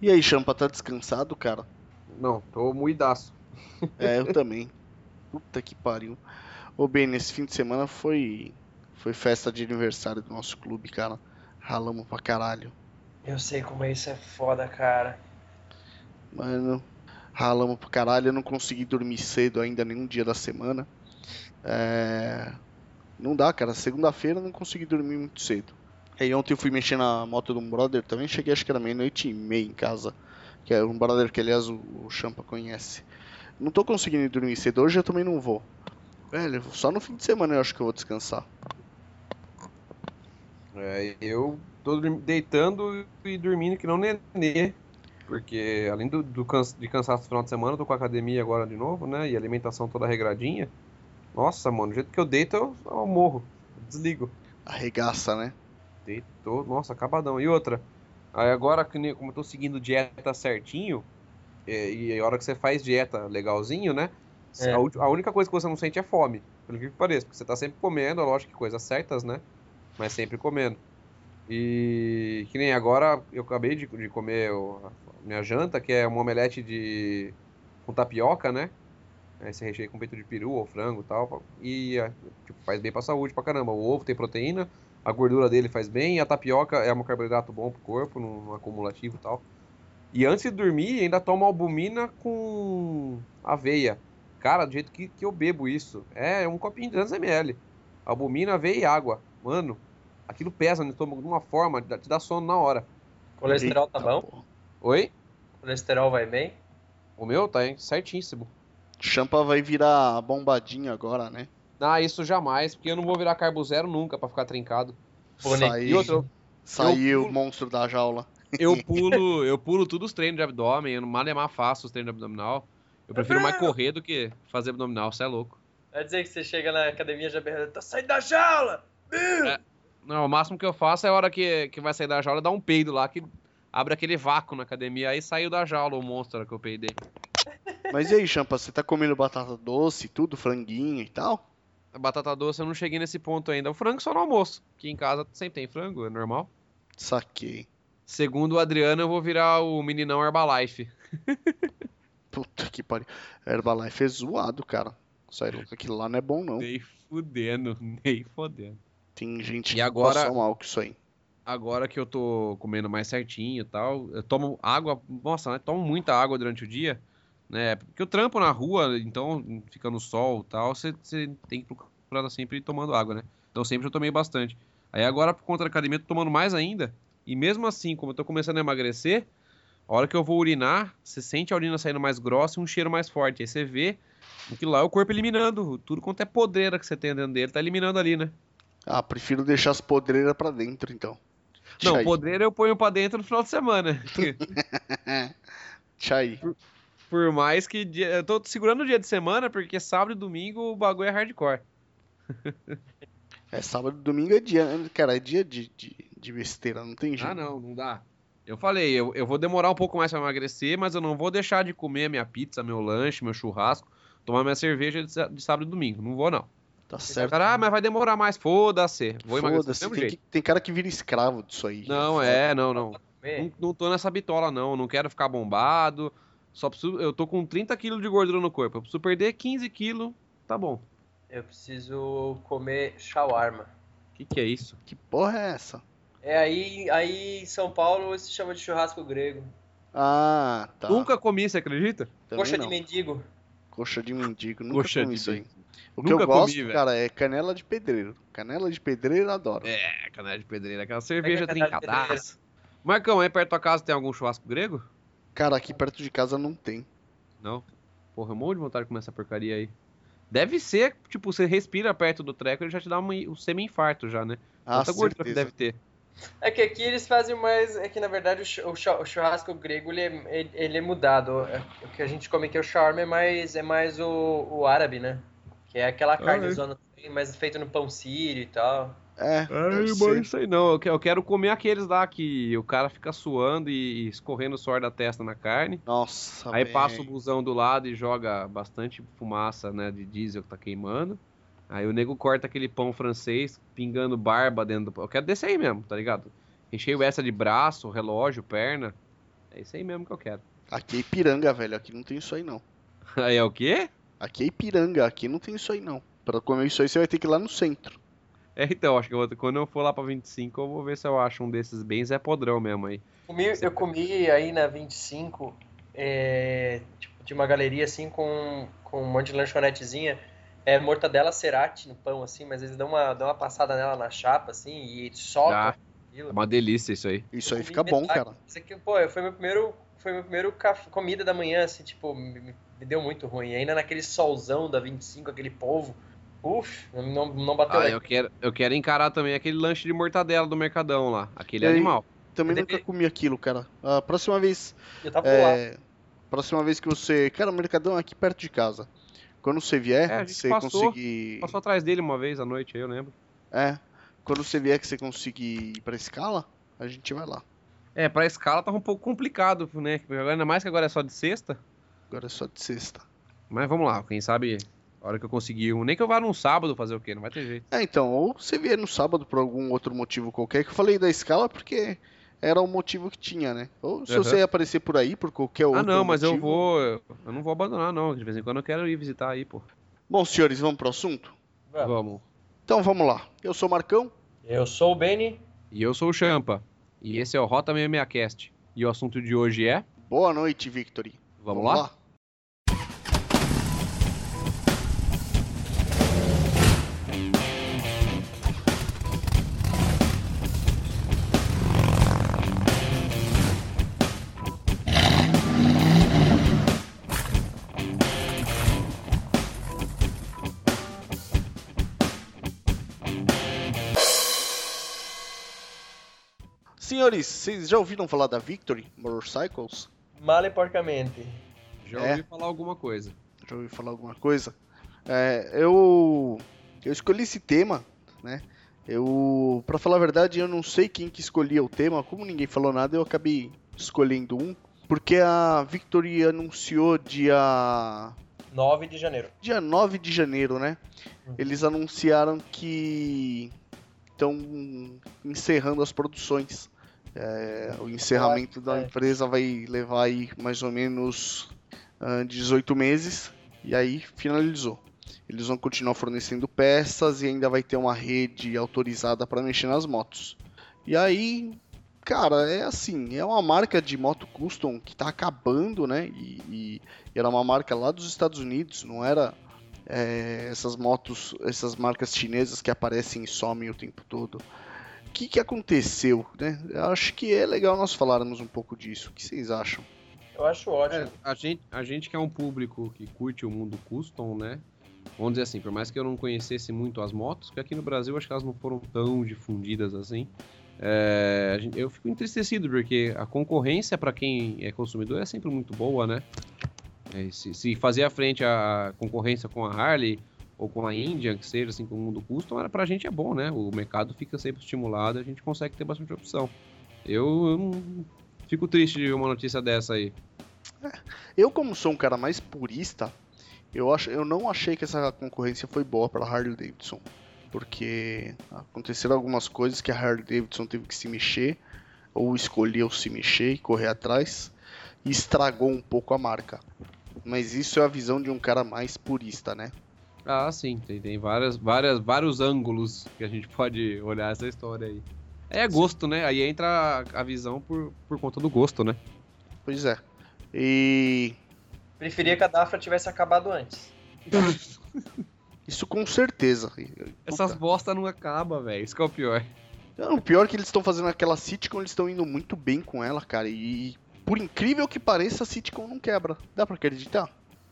E aí, Champa, tá descansado, cara? Não, tô muidaço. É, eu também. Puta que pariu. Ô, bem, nesse fim de semana foi foi festa de aniversário do nosso clube, cara. Ralamos pra caralho. Eu sei como é isso é foda, cara. Mano, ralamos pra caralho. Eu não consegui dormir cedo ainda nenhum dia da semana. É... Não dá, cara. Segunda-feira eu não consegui dormir muito cedo. Aí ontem eu fui mexer na moto de um brother também. Cheguei acho que era meia-noite e meia em casa. Que é um brother que, aliás, o, o Champa conhece. Não tô conseguindo dormir cedo. Hoje eu também não vou. Velho, só no fim de semana eu acho que eu vou descansar. É, eu tô deitando e dormindo que não nenê. Porque além do, do de cansaço no final de semana, eu tô com a academia agora de novo, né? E alimentação toda regradinha. Nossa, mano, do jeito que eu deito, eu, eu morro. Desligo. Arregaça, né? Deitou, nossa, acabadão. E outra, aí agora, como eu tô seguindo dieta certinho, e, e a hora que você faz dieta legalzinho, né? É. A, a, única coisa que você não sente é fome, pelo que pareça, porque você tá sempre comendo, lógico que coisas certas, né? Mas sempre comendo. E que nem agora eu acabei de, de comer o, minha janta, que é uma omelete de com tapioca, né? Esse recheio com peito de peru ou frango e tal. E é, tipo, faz bem pra saúde pra caramba. O ovo tem proteína, a gordura dele faz bem, e a tapioca é um carboidrato bom pro corpo, no acumulativo e tal. E antes de dormir, ainda tomo albumina com aveia. Cara, do jeito que, que eu bebo isso. É um copinho de 200ml. Albumina, aveia e água. Mano, aquilo pesa no estômago de uma forma, te dá sono na hora. Colesterol tá bom? Oi? Colesterol vai bem? O meu tá hein? certíssimo. Champa vai virar bombadinho agora, né? Ah, isso jamais, porque eu não vou virar carbo zero nunca para ficar trincado. Saiu, outro, saiu o monstro da jaula. Eu pulo, eu pulo tudo os treinos de abdômen, eu não malemar faço os treinos de abdominal. Eu prefiro mais correr do que fazer abdominal, você é louco. Vai dizer que você chega na academia já berrando, tá saindo da jaula! É, não, o máximo que eu faço é a hora que, que vai sair da jaula, dar um peido lá, que abre aquele vácuo na academia, aí saiu da jaula o monstro que eu peidei. Mas e aí, Champa, você tá comendo batata doce, tudo, franguinho e tal? A batata doce eu não cheguei nesse ponto ainda. O frango só no almoço, que em casa sempre tem frango, é normal. Saquei. Segundo o Adriano, eu vou virar o meninão Herbalife. Puta que pariu. Herbalife é zoado, cara. Sério, aquilo lá não é bom, não. Nem fudendo, nem fodendo. Tem gente e que agora, passa mal com isso aí. Agora que eu tô comendo mais certinho e tal, eu tomo água, nossa, né? Tomo muita água durante o dia, né? Porque eu trampo na rua, então fica no sol e tal, você, tem que procurar sempre tomando água, né? Então sempre eu tomei bastante. Aí agora, por conta da academia, eu tô tomando mais ainda. E mesmo assim, como eu tô começando a emagrecer, a hora que eu vou urinar, você sente a urina saindo mais grossa e um cheiro mais forte. Aí você vê que lá é o corpo eliminando tudo quanto é podreira que você tem dentro dele, tá eliminando ali, né? Ah, prefiro deixar as podreiras pra dentro, então. Não, podreira eu ponho pra dentro no final de semana. Tchai. Por, mais que. Dia, eu tô segurando o dia de semana, porque sábado e domingo o bagulho é hardcore. é, sábado e domingo é dia, cara, é dia de, de, de besteira, não tem jeito. Ah, não, não dá. Eu falei, eu, eu vou demorar um pouco mais pra emagrecer, mas eu não vou deixar de comer minha pizza, meu lanche, meu churrasco, tomar minha cerveja de, de sábado e domingo. Não vou, não. Tá certo. Cara, ah, mas vai demorar mais. Foda-se. Vou emagrecer do tem, tem, cara que vira escravo disso aí. Não, é, não, não. não. Não tô nessa bitola, não. Não quero ficar bombado. Só preciso. Eu tô com 30 quilos de gordura no corpo. Eu preciso perder 15 quilos. Tá bom. Eu preciso comer shawarma. O que, que é isso? Que porra é essa? É aí, aí em São Paulo se chama de churrasco grego. Ah, tá. Nunca comi, você acredita? Também Coxa não. de mendigo. Coxa de mendigo, nunca Coxa comi isso aí. O que Nunca eu gosto, comi, cara, é canela de pedreiro. Canela de pedreiro, adoro. É, canela de pedreiro, aquela cerveja trincadaça. Marcão, aí perto da tua casa tem algum churrasco grego? Cara, aqui perto de casa não tem. Não? Porra, eu morro de vontade de comer essa porcaria aí. Deve ser, tipo, você respira perto do treco, ele já te dá um semi-infarto já, né? Ah, Quanta gordura que deve ter. É que aqui eles fazem mais. É que na verdade o churrasco grego ele é, ele é mudado. É, o que a gente come aqui é o shawarma é mais, é mais o, o árabe, né? Que é aquela carne ah, é. zona mas feita no pão sírio e tal. É, Ai, isso aí não. Eu quero comer aqueles lá que o cara fica suando e escorrendo o suor da testa na carne. Nossa, Aí bem. passa o busão do lado e joga bastante fumaça, né, de diesel que tá queimando. Aí o nego corta aquele pão francês, pingando barba dentro do pão. Eu quero desse aí mesmo, tá ligado? Recheio essa de braço, relógio, perna. É isso aí mesmo que eu quero. Aqui é Ipiranga, velho. Aqui não tem isso aí, não. Aí é o quê? Aqui é Ipiranga. Aqui não tem isso aí, não. Pra comer isso aí, você vai ter que ir lá no centro. É, então, acho que eu vou- quando eu for lá pra 25, eu vou ver se eu acho um desses bem Zé Podrão mesmo aí. Comi- eu comi aí na 25, é, tipo, de uma galeria assim com, com um monte de lanchonetezinha. É mortadela cerati no pão, assim, mas eles dão uma, dão uma passada nela na chapa, assim, e socam Ah. É aquilo. uma delícia isso aí. Isso aí fica bom, cara. Isso aqui, pô, foi meu primeiro, foi meu primeiro café, comida da manhã, assim, tipo, me, me- deu muito ruim. Ainda naquele solzão da 25, aquele polvo. Uf, não, não bateu Ah, eu quero, eu quero encarar também aquele lanche de mortadela do Mercadão lá. Aquele E animal. Também Mas nunca comi aquilo, cara. A próxima vez. Eu tava lá. É, próxima vez que você. Cara, o Mercadão é aqui perto de casa. Quando você vier, É, a gente você passou, conseguir. Passou atrás dele uma vez à noite aí, eu lembro. É. Quando você vier que você conseguir ir pra escala, a gente vai lá. É, pra escala tava um pouco complicado, né? Ainda mais que agora é só de sexta. Agora é só de sexta. Mas vamos lá, quem sabe a hora que eu conseguir um. Nem que eu vá num sábado fazer o quê? Não vai ter jeito. É, então, ou você vier no sábado por algum outro motivo qualquer, que eu falei da escala porque era o motivo que tinha, né? Ou se Aham. você aparecer por aí por qualquer outro Ah, não, mas eu vou. Eu não vou abandonar, não. De vez em quando eu quero ir visitar aí, pô. Bom, senhores, vamos pro assunto? Vamos. Vamos. Então vamos lá. Eu sou o Marcão. Eu sou o Benny. E eu sou o Champa. E esse é o Rota 66cast. E o assunto de hoje é. Boa noite, Victory. Vamos, lá? Senhores, vocês já ouviram falar da Victory Motorcycles? Mal e porcamente. Já É. ouvi falar alguma coisa. Já ouviu falar alguma coisa? É, eu eu escolhi esse tema, né? Eu, para falar a verdade, eu não sei quem que escolhia o tema. Como ninguém falou nada, eu acabei escolhendo um, porque a Victory anunciou dia 9 de janeiro. dia 9 de janeiro, né? Eles anunciaram que estão encerrando as produções. É, o encerramento da é. empresa vai levar aí mais ou menos ah, 18 meses e aí finalizou. Eles vão continuar fornecendo peças e ainda vai ter uma rede autorizada para mexer nas motos. E aí, cara, é assim, é uma marca de moto custom que tá acabando, né? E, e era uma marca lá dos Estados Unidos, não era é, essas motos, essas marcas chinesas que aparecem e somem o tempo todo. O que, que aconteceu, né? Eu acho que é legal nós falarmos um pouco disso. O que vocês acham? Eu acho ótimo. É, a, gente, a gente que é um público que curte o mundo custom, né? Vamos dizer assim, por mais que eu não conhecesse muito as motos, que aqui no Brasil acho que elas não foram tão difundidas assim. é, a gente- eu fico entristecido porque a concorrência para quem é consumidor é sempre muito boa, né? É, se, se fazer a frente a concorrência com a Harley ou com a Indian, que seja assim com o mundo custom, era- pra gente é bom, né? O mercado fica sempre estimulado, a gente consegue ter bastante opção. Eu, eu não- fico triste de ver uma notícia dessa aí. Eu, como sou um cara mais purista, eu, acho, eu não achei que essa concorrência foi boa para Harley Davidson. Porque aconteceram algumas coisas que a Harley Davidson teve que se mexer, ou escolheu se mexer e correr atrás, e estragou um pouco a marca. Mas isso é a visão de um cara mais purista, né? Ah, sim, tem, tem várias, várias, vários ângulos que a gente pode olhar essa história aí. É gosto, né? Aí entra a, a visão por, por conta do gosto, né? Pois é. E Preferia que a Dafra tivesse acabado antes. isso com certeza. Essas Puta. bosta não acaba, velho. Isso que é o pior. Não, O pior é que eles estão fazendo aquela sitcom, eles estão indo muito bem com ela, cara. E por incrível que pareça, a sitcom não quebra. Dá pra acreditar?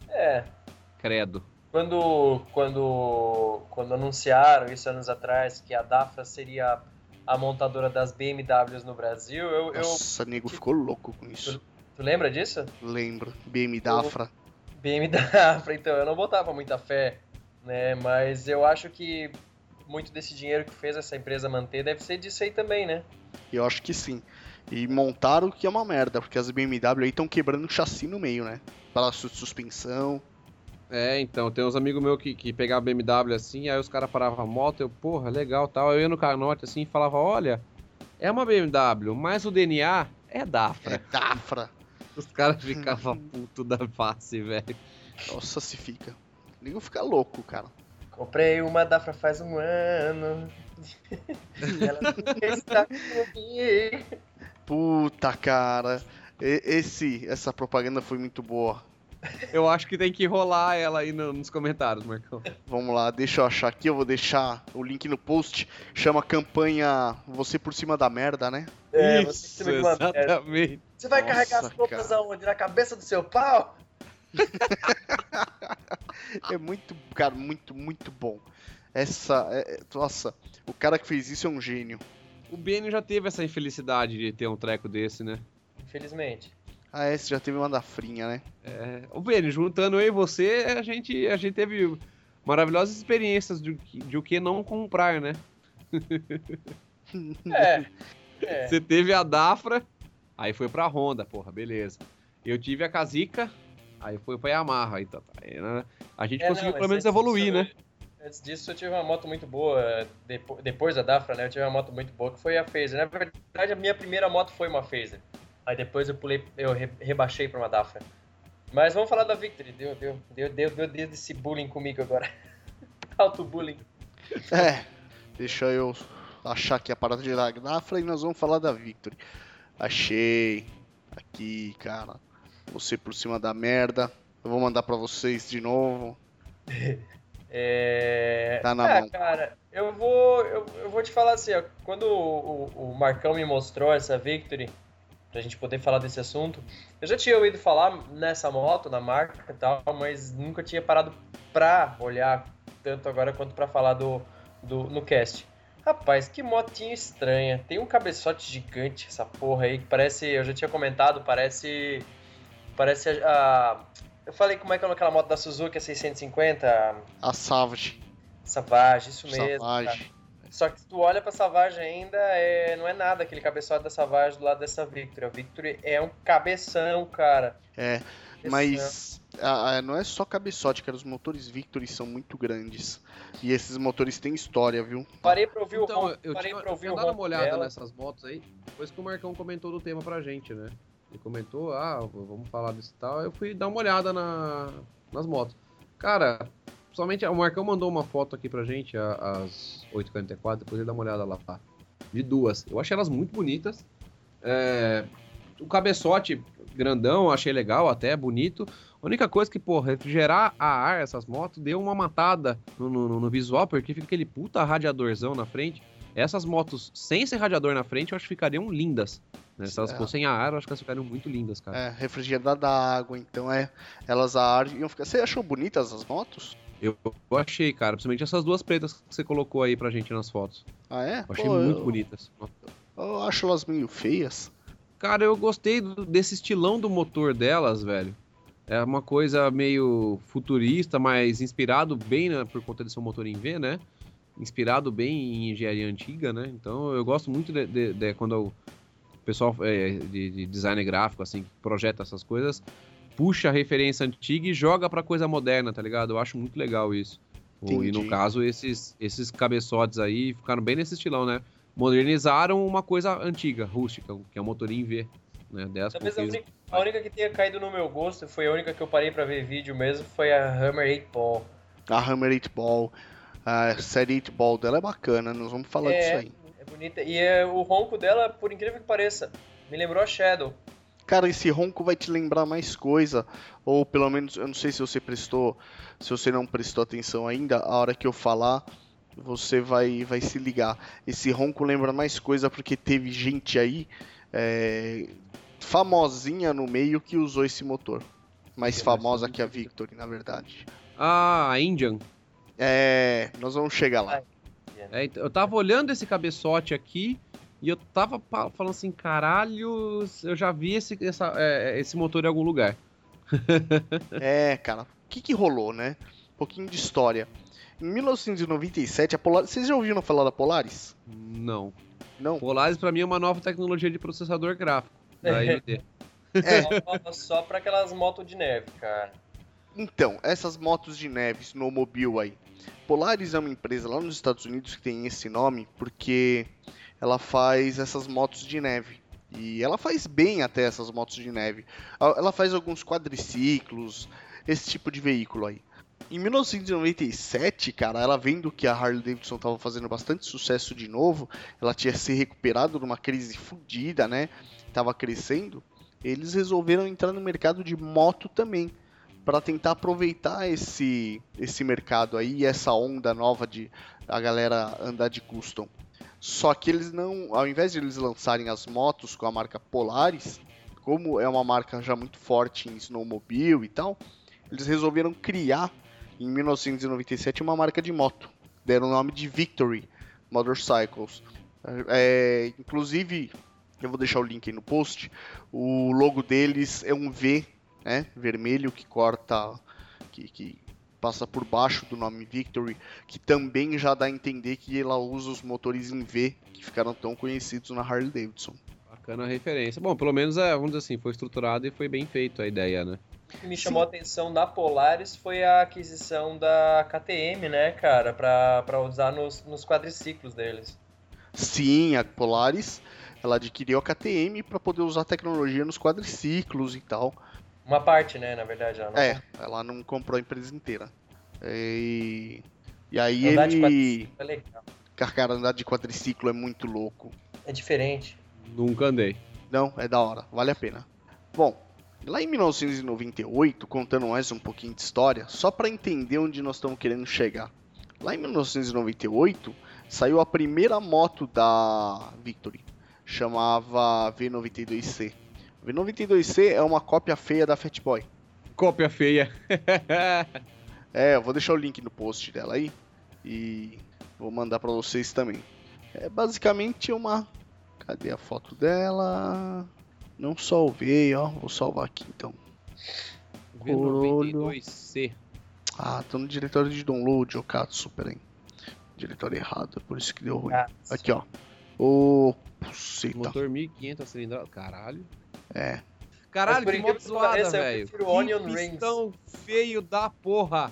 É. Credo. Quando, quando, quando anunciaram isso anos atrás que a Dafra seria a montadora das BMWs no Brasil, eu, eu Nossa, nego ficou louco com isso. tu lembra disso? Lembro. BM Dafra. BMW Dafra, então eu não botava muita fé, né? Mas eu acho que muito desse dinheiro que fez essa empresa manter deve ser disso aí também, né? Eu acho que sim. E montaram que é uma merda, porque as BMW aí estão quebrando o chassi no meio, né? Palácio de suspensão. É, então, tem uns amigos meus que, que pegavam BMW assim, aí os caras paravam a moto, eu, porra, legal tal. Eu ia no canote assim e falava, olha, é uma BMW, mas o DNA é Dafra. É Dafra. Os caras ficavam puto da face, velho. Nossa, se fica. O nego fica louco, cara. Comprei uma Dafra faz um ano. e ela está comigo. Puta, cara. Esse, essa propaganda foi muito boa. Eu acho que tem que rolar ela aí no- nos comentários, Marcão. Vamos lá, deixa eu achar aqui, eu vou deixar o link no post. Chama campanha Você por cima da merda, né? É, você Isso, que me uma merda. Você vai Nossa, carregar as roupas cara. aonde? Na cabeça do seu pau? É muito, cara, muito, muito bom. Essa, é- é- nossa, o cara que fez isso é um gênio. O Benny já teve essa infelicidade de ter um treco desse, né? Infelizmente. Ah, esse já teve uma da frinha, né? É, ô Benny, juntando eu e você, a gente, a gente teve maravilhosas experiências de, o que- de o que não comprar, né? É. É. Você teve a Dafra, aí foi pra Honda, porra, beleza. Eu tive a Kazica, aí foi pra Yamaha. Então, tá, aí, né? A gente É, conseguiu não, pelo menos evoluir, disso, né? Antes disso, eu tive uma moto muito boa. depo- Depois da Dafra, né? Eu tive uma moto muito boa que foi a Phaser. Na verdade, a minha primeira moto foi uma Phaser. Aí depois eu pulei, eu re- rebaixei pra uma Dafra. Mas vamos falar da Victory. Deu, deu, deu, deu, deu, deu esse bullying comigo agora. Auto-bullying. É, deixa eu achar aqui a parada de Dafra e nós vamos falar da Victory. Achei. Aqui, cara. Você por cima da merda. Eu vou mandar pra vocês de novo. É... Tá na é, mão. cara, eu vou, eu, eu vou te falar assim, ó, quando o, o, o Marcão me mostrou essa Victory, pra gente poder falar desse assunto, eu já tinha ouvido falar nessa moto, na marca e tal, mas nunca tinha parado pra olhar tanto agora quanto pra falar do, do no cast. Rapaz, que motinha estranha. Tem um cabeçote gigante essa porra aí que parece, eu já tinha comentado, parece parece a, eu falei como é que é aquela moto da Suzuki, a 650, A Savage. Savage, isso mesmo. cara. Só que se tu olha pra Savage ainda, é, não é nada aquele cabeçote da Savage do lado dessa Victory. A Victory é um cabeção, cara. É, Cabeção. mas ah, ah, não é só cabeçote, cara. Os motores Victory são muito grandes. E esses motores têm história, viu? Parei pra ouvir Então, o ronco, eu parei tinha, pra eu tinha dado uma olhada dela. nessas motos aí, depois que o Marcão comentou do tema pra gente, né? Ele comentou, ah, vamos falar disso e tal. Eu fui dar uma olhada na, nas motos. Cara, somente o Marcão mandou uma foto aqui pra gente, a- às 8h44, depois ele dá uma olhada lá. tá? De duas. Eu achei elas muito bonitas. É, o cabeçote grandão, eu achei legal até, bonito. A única coisa que, pô, refrigerar a ar essas motos deu uma matada no, no- no visual, porque fica aquele puta radiadorzão na frente. Essas motos sem esse radiador na frente, eu acho que ficariam lindas. Né? Se elas É. fossem a ar, eu acho que elas ficariam muito lindas, cara. É, refrigerada água, então é. Elas a ar iam ficar. Você achou bonitas as motos? Eu, eu achei, cara, principalmente essas duas pretas que você colocou aí pra gente nas fotos. Ah, é? Eu achei Pô, muito eu, bonitas. Eu acho elas meio feias. Cara, eu gostei do- desse estilão do motor delas, velho. É uma coisa meio futurista, mas inspirado bem né, por conta de motor em V, né? Inspirado bem em engenharia antiga, né? Então eu gosto muito de, de- de quando o pessoal é, de, de design gráfico, assim, que projeta essas coisas, puxa a referência antiga e joga pra coisa moderna, tá ligado? Eu acho muito legal isso. O- E no caso, esses, esses cabeçotes aí ficaram bem nesse estilão, né? Modernizaram uma coisa antiga, rústica, que é um motor em V. Né? Talvez a única, a única que tenha caído no meu gosto, foi a única que eu parei pra ver vídeo mesmo, foi a Hammer 8 Ball. A Hammer 8 Ball, a série 8 Ball dela é bacana, nós vamos falar é, disso aí. é bonita. E é, o ronco dela, por incrível que pareça, me lembrou a Shadow. Cara, esse ronco vai te lembrar mais coisa, ou pelo menos, eu não sei se você prestou, se você não prestou atenção ainda, a hora que eu falar, você vai, vai se ligar. Esse ronco lembra mais coisa porque teve gente aí, é, famosinha no meio que usou esse motor. Mais famosa que a. Victory, na verdade. Ah, a Indian. É, nós vamos chegar lá. É, então, eu tava olhando esse cabeçote aqui e eu tava falando assim, caralho, eu já vi esse, essa- é, esse motor em algum lugar. É, cara, o que que rolou, né? Um pouquinho de história. Em 1997, a Polaris. Vocês já ouviram falar da Polaris? Não. Não? Polaris pra mim é uma nova tecnologia de processador gráfico da AMD. Só, só pra aquelas motos de neve, cara. Então, essas motos de neve, snowmobile aí. Polaris é uma empresa lá nos Estados Unidos que tem esse nome porque ela faz essas motos de neve. E ela faz bem até essas motos de neve. Ela faz alguns quadriciclos, esse tipo de veículo aí. Em 1997, cara, ela vendo que a Harley Davidson estava fazendo bastante sucesso de novo, ela tinha se recuperado de uma crise fodida, né? Tava crescendo. Eles resolveram entrar no mercado de moto também, para tentar aproveitar esse esse mercado aí, essa onda nova de a galera andar de custom. Só que eles não, ao invés de eles lançarem as motos com a marca Polaris, como é uma marca já muito forte em snowmobile e tal, eles resolveram criar em 1997 uma marca de moto. Deram o nome de Victory Motorcycles. É, inclusive, eu vou deixar o link aí no post. O logo deles é um V, né, vermelho que corta, que, que passa por baixo do nome Victory, que também já dá a entender que ela usa os motores em V que ficaram tão conhecidos na Harley Davidson. Bacana a referência. Bom, pelo menos é, vamos dizer assim, foi estruturado e foi bem feito a ideia, né? O que me chamou Sim. a atenção da Polaris foi a aquisição da KTM, né, cara, para usar nos, nos quadriciclos deles. Sim, a Polaris ela adquiriu a KTM para poder usar a tecnologia nos quadriciclos e tal. Uma parte, né, na verdade. Ela não... É, ela não comprou a empresa inteira. E, e aí andar ele... é legal. Cara, andar de quadriciclo é muito louco. É diferente. Nunca andei. Não, é da hora, vale a pena. Bom, Lá em 1998, contando mais um pouquinho de história, só para entender onde nós estamos querendo chegar. Lá em 1998, saiu a primeira moto da Victory, chamava V92C. V92C é uma cópia feia da Fat Boy. Cópia feia. é, eu vou deixar o link no post dela aí e vou mandar para vocês também. É basicamente uma. Cadê a foto dela? Não salvei, ó. Vou salvar aqui então. V92C. Ah, tô no diretório de download, Okatsu, peraí. Diretório errado, por isso que deu ruim. Ah, aqui, ó. Ô, oh, Motor 1500 cilindradas, caralho. É. Caralho, que moto zoada, velho. Que pistão feio da porra.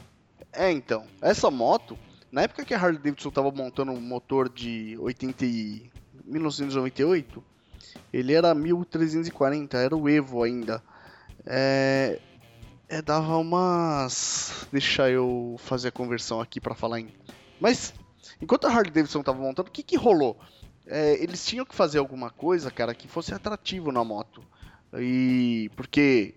É, então. Essa moto, na época que a Harley Davidson tava montando um motor de 80 e... 1998, ele era 1340, era o Evo ainda. É, é dava umas. Deixa eu fazer a conversão aqui para falar em. Mas enquanto a Harley Davidson tava montando, o que que rolou? É, eles tinham que fazer alguma coisa, cara, que fosse atrativo na moto. E porque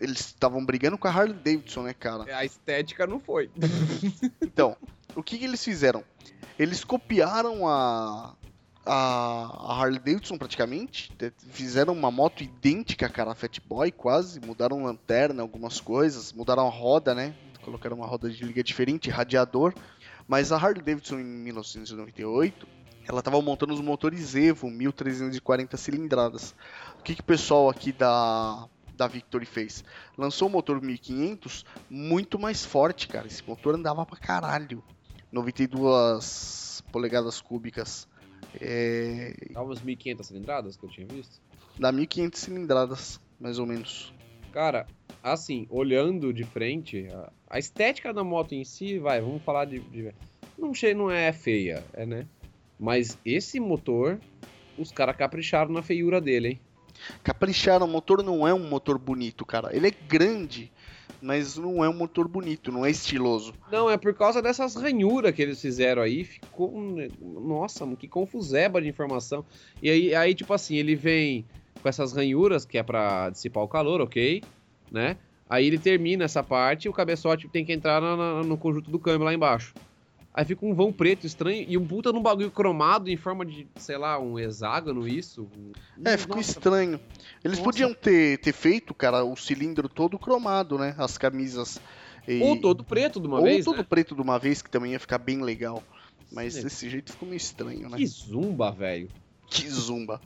eles estavam brigando com a Harley Davidson, né, cara? A estética não foi. então, o que, que eles fizeram? Eles copiaram a, a, a Harley Davidson praticamente. Fizeram uma moto idêntica, cara, a Fat Boy, quase. Mudaram lanterna, algumas coisas. Mudaram a roda, né? Colocaram uma roda de liga diferente, radiador. Mas a Harley Davidson em 1998, ela estava montando os motores Evo 1340 cilindradas. O que, que o pessoal aqui da, da Victory fez? Lançou um motor 1500 muito mais forte, cara. Esse motor andava pra caralho. 92 polegadas cúbicas. É... Dava 1.500 cilindradas que eu tinha visto? Dá 1.500 cilindradas, mais ou menos. Cara, assim, olhando de frente, a, estética da moto em si, vai, vamos falar de. de não, não é feia, é né? Mas esse motor, os caras capricharam na feiura dele, hein? Capricharam, o motor não é um motor bonito, cara. Ele é grande, mas não é um motor bonito, não é estiloso. Não, é por causa dessas ranhuras que eles fizeram aí, ficou. Nossa, que confuseba de informação. E aí, aí, tipo assim, ele vem com essas ranhuras, que é para dissipar o calor, ok, né? Aí ele termina essa parte e o cabeçote tem que entrar no conjunto do câmbio lá embaixo. Aí fica um vão preto estranho e um puta num bagulho cromado em forma de, sei lá, um hexágono, isso. É, ficou Nossa. estranho. Eles Nossa. podiam ter, ter feito, cara, o cilindro todo cromado, né? As camisas. E... Ou todo preto de uma Ou vez. Ou todo né? preto de uma vez, que também ia ficar bem legal. Mas Sim. desse jeito ficou meio estranho, né? Que zumba, velho. Que zumba.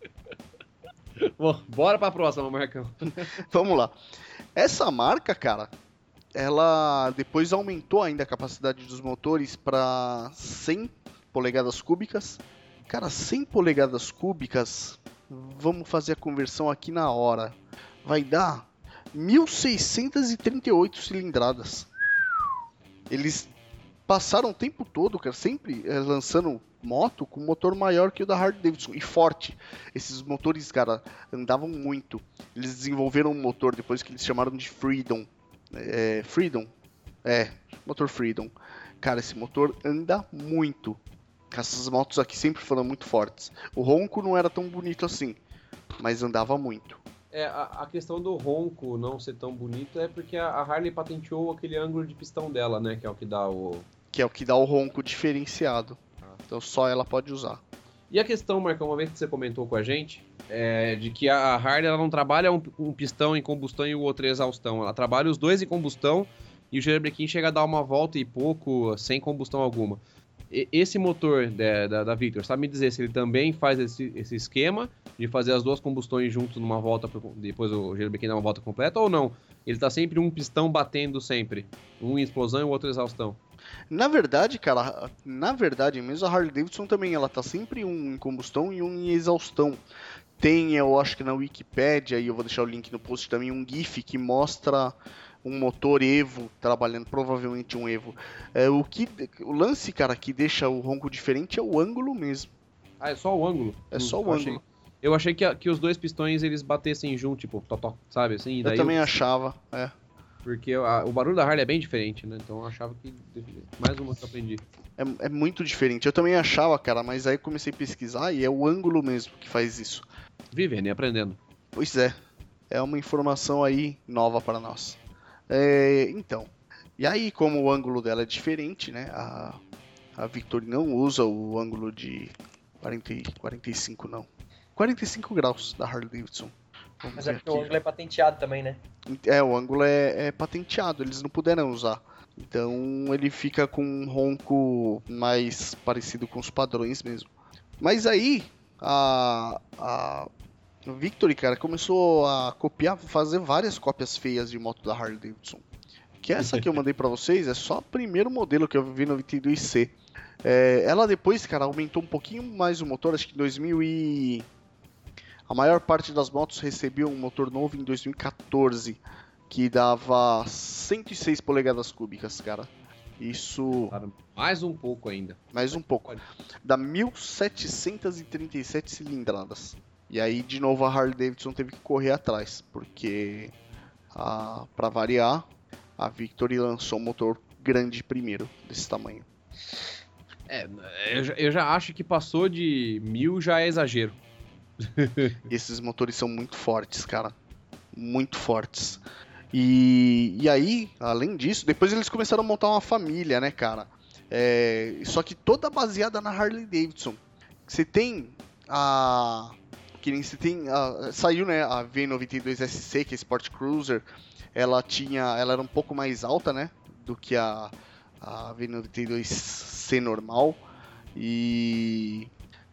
Bom, bora pra próxima, Marcão. Vamos lá. Essa marca, cara, ela depois aumentou ainda a capacidade dos motores para 100 polegadas cúbicas. Cara, 100 polegadas cúbicas, vamos fazer a conversão aqui na hora. Vai dar 1638 cilindradas. Eles passaram o tempo todo, cara, sempre é, lançando moto com motor maior que o da Harley Davidson e forte. Esses motores, cara, andavam muito. Eles desenvolveram um motor depois que eles chamaram de Freedom. É, Freedom? É, motor Freedom. Cara, esse motor anda muito. Essas motos aqui sempre foram muito fortes. O ronco não era tão bonito assim, mas andava muito. É, a, a, questão do ronco não ser tão bonito é porque a, a, Harley patenteou aquele ângulo de pistão dela, né? Que é o que dá o. Que é o que dá o ronco diferenciado. Ah. Então só ela pode usar. E a questão, Marcão, uma vez que você comentou com a gente, é de que a Harley ela não trabalha um, um pistão em combustão e o outro em exaustão. Ela trabalha os dois em combustão e o Jailbreaking chega a dar uma volta e pouco sem combustão alguma. E, esse motor da, da, da, Victor, sabe me dizer se ele também faz esse, esse esquema de fazer as duas combustões juntos numa volta, depois o Jailbreaking dá uma volta completa ou não? Ele está sempre um pistão batendo sempre, um em explosão e o outro em exaustão. Na verdade, cara, na verdade mesmo a Harley Davidson também, ela tá sempre um em combustão e um em exaustão. Tem, eu acho que na Wikipedia, e eu vou deixar o link no post também, um GIF que mostra um motor Evo trabalhando, provavelmente um Evo. É, o, que, o lance, cara, que deixa o ronco diferente é o ângulo mesmo. Ah, é só o ângulo? É só o ângulo. eu achei que, que os dois pistões eles batessem junto, tipo, tó, sabe assim? eu também eu... achava, é. Porque a, o barulho da Harley é bem diferente, né? Então eu achava que. Mais uma que eu aprendi. É, é muito diferente. Eu também achava, cara, mas aí comecei a pesquisar e é o ângulo mesmo que faz isso. Vivendo e aprendendo. Pois é. É uma informação aí nova para nós. É, então, e aí como o ângulo dela é diferente, né? A, a Victory não usa o ângulo de 40, 45 não. 45 graus da Harley Davidson. Vamos Mas é porque aqui. o ângulo é patenteado também, né? É, o ângulo é, é, patenteado, eles não puderam usar. Então ele fica com um ronco mais parecido com os padrões mesmo. Mas aí a, a Victory, cara, começou a copiar, fazer várias cópias feias de moto da Harley Davidson. Que essa que eu mandei para vocês é só o primeiro modelo que eu vi no 22C. É, ela depois, cara, aumentou um pouquinho mais o motor, acho que em 2000 e... A maior parte das motos recebeu um motor novo em 2014, que dava 106 polegadas cúbicas, cara. Isso. Mais um pouco ainda. Mais um pouco. Dá 1737 cilindradas. E aí, de novo, a Harley Davidson teve que correr atrás, porque, para variar, a Victory lançou um motor grande primeiro, desse tamanho. É, eu já, eu já acho que passou de mil já é exagero. Esses motores são muito fortes, cara. Muito fortes. E, e aí, além disso, depois eles começaram a montar uma família, né, cara? É, só que toda baseada na Harley Davidson. Você tem a que nem se tem. Uh, saiu, né, a V92SC, que é Sport Cruiser. Ela tinha. Ela era um pouco mais alta, né? Do que a, a V92C normal. E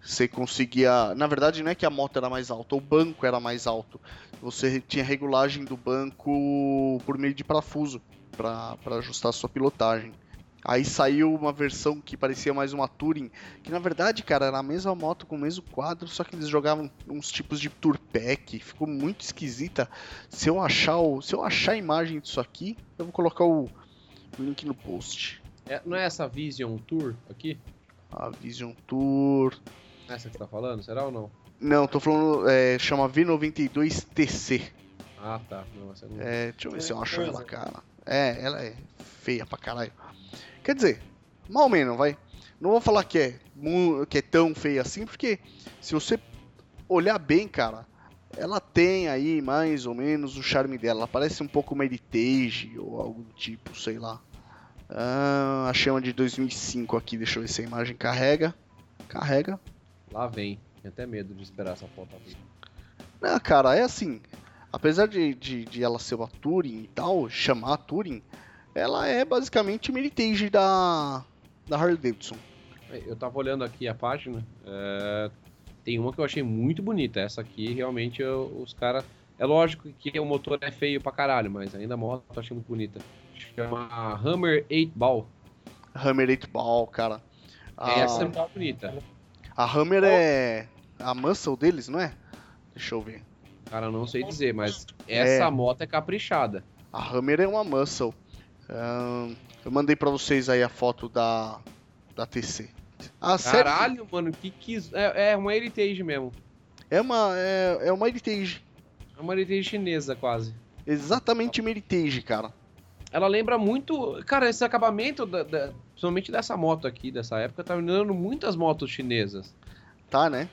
você conseguia. Na verdade, não é que a moto era mais alta, o banco era mais alto. Você tinha regulagem do banco por meio de parafuso para ajustar a sua pilotagem. Aí saiu uma versão que parecia mais uma Touring, que na verdade, cara, era a mesma moto com o mesmo quadro, só que eles jogavam uns tipos de tour pack, ficou muito esquisita. Se eu achar o, se eu achar a imagem disso aqui, eu vou colocar o link no post. É, não é essa Vision Tour aqui? A Vision Tour. Essa que você tá falando, será ou não? Não, tô falando, é, chama V92TC. Ah, tá. Não, essa não... É, deixa eu ver se eu acho ela, cara. É, ela é feia pra caralho. Quer dizer, mal menos, vai. Não vou falar que é, que é tão feia assim, porque se você olhar bem, cara, ela tem aí mais ou menos o charme dela. Ela parece um pouco uma Heritage ou algo do tipo, sei lá. Ah, a chama de 2005 aqui, deixa eu ver se a imagem carrega. Carrega. Lá vem. Tenho até medo de esperar essa foto abrir. Não, cara, é assim. Apesar de, de, de ela ser uma Touring e tal, chamar Touring, ela é basicamente uma heritage da, da Harley Davidson. É, eu tava olhando aqui a página, é, tem uma que eu achei muito bonita. Essa aqui, realmente, eu, os caras. É lógico que o motor é feio pra caralho, mas ainda a moto eu achei muito bonita. Chama Hammer 8 Ball. Hammer 8 Ball, cara. A... Essa é muito bonita. A Hammer oh. é a muscle deles, não é? Deixa eu ver. Cara, eu não sei dizer, mas essa é... moto é caprichada. A Hammer é uma muscle. Eu mandei para vocês aí a foto da, da TC. A Caralho, série... mano, que que. É, é uma Heritage mesmo. É uma, é, é uma Heritage. É uma Heritage chinesa, quase. Exatamente uma Heritage, cara. Ela lembra muito. Cara, esse acabamento, da, da, principalmente dessa moto aqui, dessa época, tá me lembrando muitas motos chinesas. Tá, né?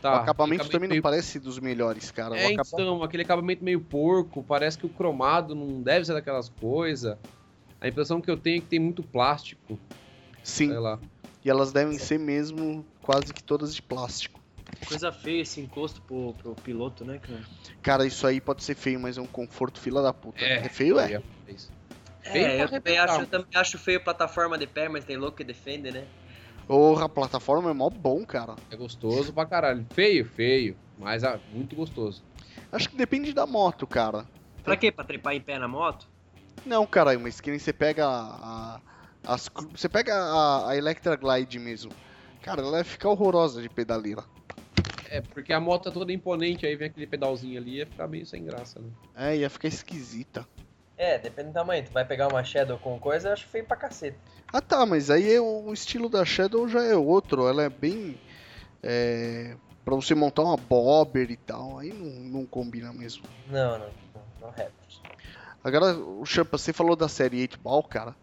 Tá, o acabamento também meio... não parece dos melhores, cara. É, então, aquele acabamento meio porco, parece que o cromado não deve ser daquelas coisas. A impressão que eu tenho é que tem muito plástico. Sim. Sei lá. E elas devem ser mesmo quase que todas de plástico. Coisa feia esse encosto pro, pro piloto, né, cara? Cara, isso aí pode ser feio, mas é um conforto fila da puta. É, é feio, é? É, feio é eu, também acho, eu também acho feio plataforma de pé, mas tem louco que defende, né? Porra, a plataforma é mó bom, cara. É gostoso pra caralho. Feio, feio, mas é muito gostoso. Acho que depende da moto, cara. Pra quê? Pra trepar em pé na moto? Não, caralho, mas que nem você pega a. As, você pega a, a Electra Glide mesmo. Cara, ela vai ficar horrorosa de pedaleira. É, porque a moto é toda imponente, aí vem aquele pedalzinho ali, ia ficar meio sem graça, né? É, ia ficar esquisita. É, depende do tamanho. Tu vai pegar uma Shadow com coisa, eu acho feio pra cacete. Ah tá, mas aí é, o estilo da Shadow já é outro. Ela é bem. É, pra você montar uma bobber e tal, aí não, não combina mesmo. Não, não, não, não Raptors. Agora, o Champa, você falou da série 8 Ball, cara.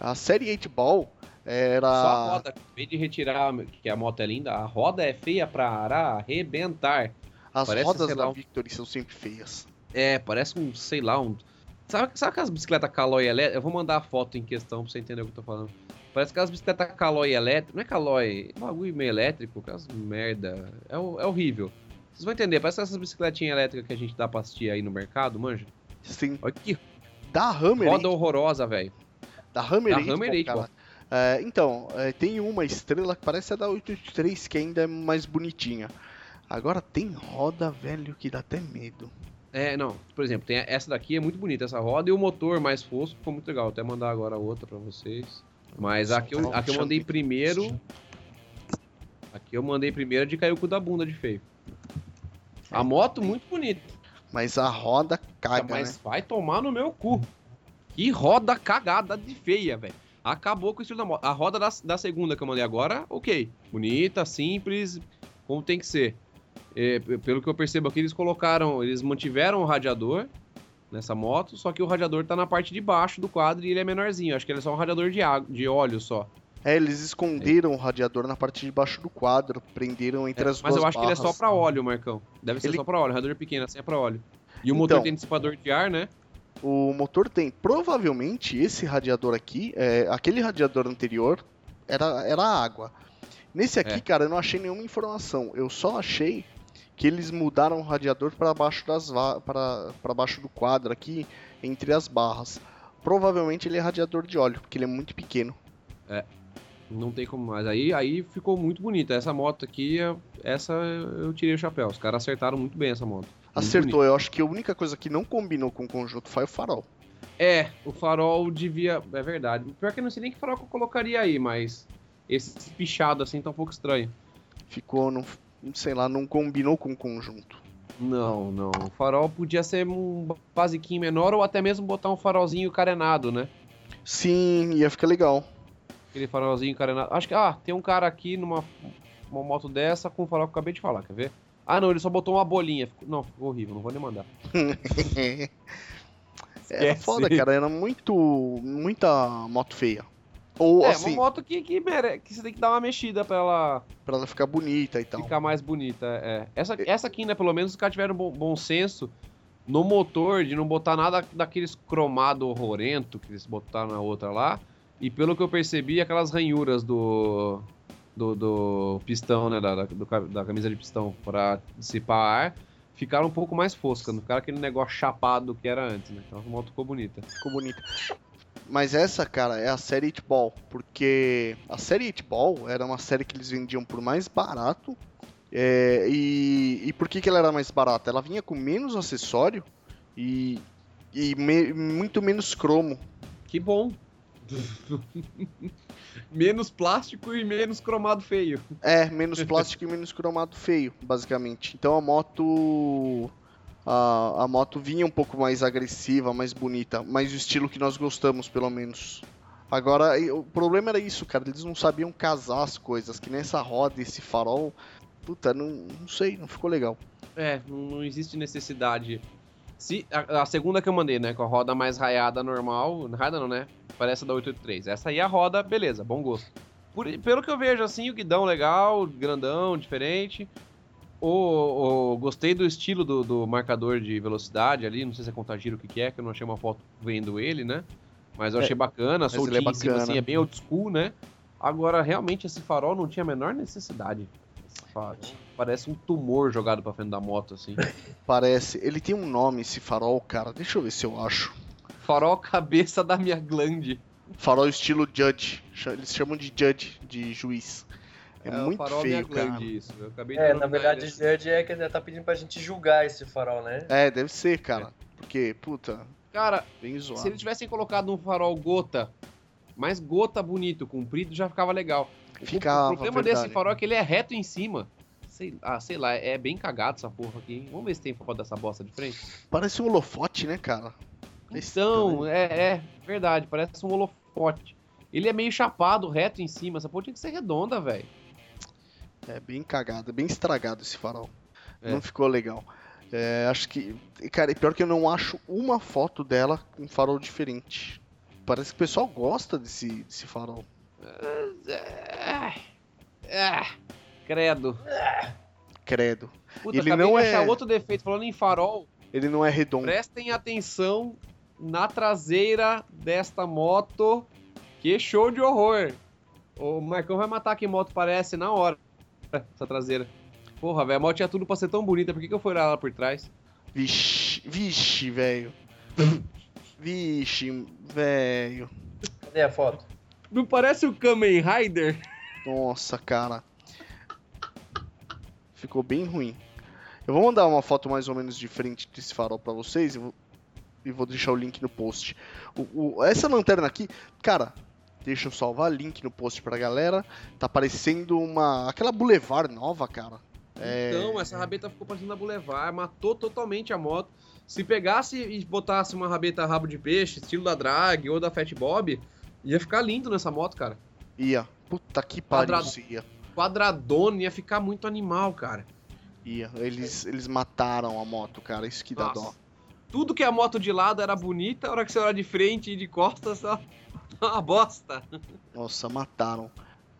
A série 8 Ball era. Só a roda, acabei de retirar, que a moto é linda, a roda é feia pra arrebentar. As parece, rodas da lá, Victory são sempre feias. É, parece um, sei lá, um Sabe, sabe aquelas bicicletas Caloi elétrica? Eu vou mandar a foto em questão pra você entender o que eu tô falando. Parece aquelas bicicletas Caloi elétrica. Não é Caloi, é um bagulho meio elétrico, aquelas merda. É, é horrível. Vocês vão entender, parece essas bicicletinhas elétricas que a gente dá pra assistir aí no mercado, manja? Sim. Olha que da Hammer. Roda horrorosa, velho. Da Hammer, da Hammer 8, cara. É, então, é, tem uma estrela que parece a da 883, que ainda é mais bonitinha. Agora tem roda, velho, que dá até medo. É, não. Por exemplo, tem essa daqui é muito bonita, essa roda, e o motor mais fosco ficou muito legal. Vou até mandar agora outra pra vocês. Mas aqui eu, aqui eu mandei primeiro. Aqui eu mandei primeiro de cair o cu da bunda de feio. A moto muito bonita. Mas a roda caga, Mas né? vai tomar no meu cu. Que roda cagada de feia, velho. Acabou com o estilo da moto. A roda da, da segunda que eu mandei agora, ok. Bonita, simples, como tem que ser. É, pelo que eu percebo aqui, eles colocaram, eles mantiveram o radiador nessa moto, só que o radiador tá na parte de baixo do quadro e ele é menorzinho. Acho que ele é só um radiador de, água, de óleo só. É, eles esconderam é. o radiador na parte de baixo do quadro, prenderam entre é, as mas duas Mas eu acho barras. que ele é só para óleo, Marcão. Deve ser ele... só para óleo, radiador pequeno, assim é para óleo. E o então, motor tem dissipador de ar, né? O motor tem. Provavelmente esse radiador aqui, é, aquele radiador anterior, era, era água. Nesse aqui, é. cara, eu não achei nenhuma informação. Eu só achei que eles mudaram o radiador para baixo das para baixo do quadro aqui entre as barras. Provavelmente ele é radiador de óleo, porque ele é muito pequeno. É. Não tem como mais. Aí, aí ficou muito bonita. Essa moto aqui, essa eu tirei o chapéu. Os caras acertaram muito bem essa moto. Acertou. Eu acho que a única coisa que não combinou com o conjunto foi o farol. É, o farol devia. É verdade. Pior que eu não sei nem que farol que eu colocaria aí, mas esse pichado assim tá um pouco estranho. Ficou, não, sei lá, não combinou com o conjunto. Não, não. O farol podia ser um basiquinho menor ou até mesmo botar um farolzinho carenado, né? Sim, ia ficar legal. Aquele farolzinho carenado. Acho que, ah, tem um cara aqui numa uma moto dessa com o farol que eu acabei de falar, quer ver? Ah, não, ele só botou uma bolinha. Não, ficou horrível, não vou nem mandar. é foda, cara. Era muito. muita moto feia. Ou, é, assim, uma moto que, que, mere... que você tem que dar uma mexida pra ela. Pra ela ficar bonita e tal. Ficar mais bonita, é. Essa, essa aqui, né, pelo menos os caras tiveram bom, bom senso no motor de não botar nada daqueles cromado horrorento que eles botaram na outra lá. E pelo que eu percebi, aquelas ranhuras do. do, do pistão, né? Da, da, do, da camisa de pistão para dissipar ar ficaram um pouco mais foscas, não ficaram aquele negócio chapado que era antes, né? Então a moto ficou bonita. Ficou bonita. Mas essa, cara, é a série It Ball, porque a série It Ball era uma série que eles vendiam por mais barato. É, e, e por que, que ela era mais barata? Ela vinha com menos acessório e, e me, muito menos cromo. Que bom! menos plástico e menos cromado feio. É, menos plástico e menos cromado feio, basicamente. Então a moto a, a moto vinha um pouco mais agressiva, mais bonita, mas o estilo que nós gostamos, pelo menos. Agora, o problema era isso, cara. Eles não sabiam casar as coisas. Que nessa roda, esse farol. Puta, não, não sei, não ficou legal. É, não, não existe necessidade. Se, a, a, segunda que eu mandei, né? Com a roda mais raiada normal. Raiada não, né? Parece a da 883. Essa aí é a roda, beleza, bom gosto. Por, pelo que eu vejo, assim, o guidão legal, grandão, diferente. O, o, gostei do estilo do, do, marcador de velocidade ali, não sei se é contagiro o que, que é, que eu não achei uma foto vendo ele, né? Mas eu achei é, bacana, soltinho é bacana. assim, é bem old school, né? Agora, realmente, esse farol não tinha a menor necessidade. Parece um tumor jogado pra frente da moto, assim. Parece. Ele tem um nome, esse farol, cara. Deixa eu ver se eu acho. Farol cabeça da minha glande. Farol estilo Judge. Eles chamam de Judge, de juiz. É, é muito feio, cara. Isso. é, na verdade, o Judge é que ele tá pedindo pra gente julgar esse farol, né? É, deve ser, cara. Porque, puta. Cara, se eles tivessem colocado um farol gota, mais gota bonito, comprido, já ficava legal. Ficava, o problema verdade. desse farol é que ele é reto em cima. Sei, ah, sei lá, é bem cagado essa porra aqui. Vamos ver se tem foto dessa bosta de frente. Parece um holofote, né, cara? Então, é, é, verdade, parece um holofote. Ele é meio chapado, reto em cima. Essa porra tinha que ser redonda, velho. É bem cagado, bem estragado esse farol. É. Não ficou legal. É, acho que. Cara, pior que eu não acho uma foto dela com um farol diferente. Parece que o pessoal gosta desse, desse farol. É, credo. Credo. Puta, ele não é outro defeito falando em farol. Ele não é redondo. Prestem atenção na traseira desta moto. Que show de horror. O Marcão vai matar que moto parece na hora. Essa traseira. Porra, velho, a moto tinha tudo pra ser tão bonita. Por que, que eu fui olhar lá por trás? Vixe, vixe, velho. vixe, velho. Cadê a foto? Não parece o Kamen Rider? Nossa, cara. Ficou bem ruim. Eu vou mandar uma foto mais ou menos de frente desse farol pra vocês e vou, e vou deixar o link no post. O, o, essa lanterna aqui, cara, deixa eu salvar link no post pra galera. Tá parecendo uma. aquela Boulevard nova, cara. É... Então, essa rabeta ficou parecendo a Boulevard, matou totalmente a moto. Se pegasse e botasse uma rabeta rabo de peixe, estilo da Drag ou da Fat Bob, Ia ficar lindo nessa moto, cara. Ia. Puta que pariu, ia. Quadradona, ia ficar muito animal, cara. Ia. Eles, eles mataram a moto, cara. Isso que dá Nossa. dó. Tudo que a moto de lado era bonita, a hora que você olha de frente e de costas, só uma bosta. Nossa, mataram.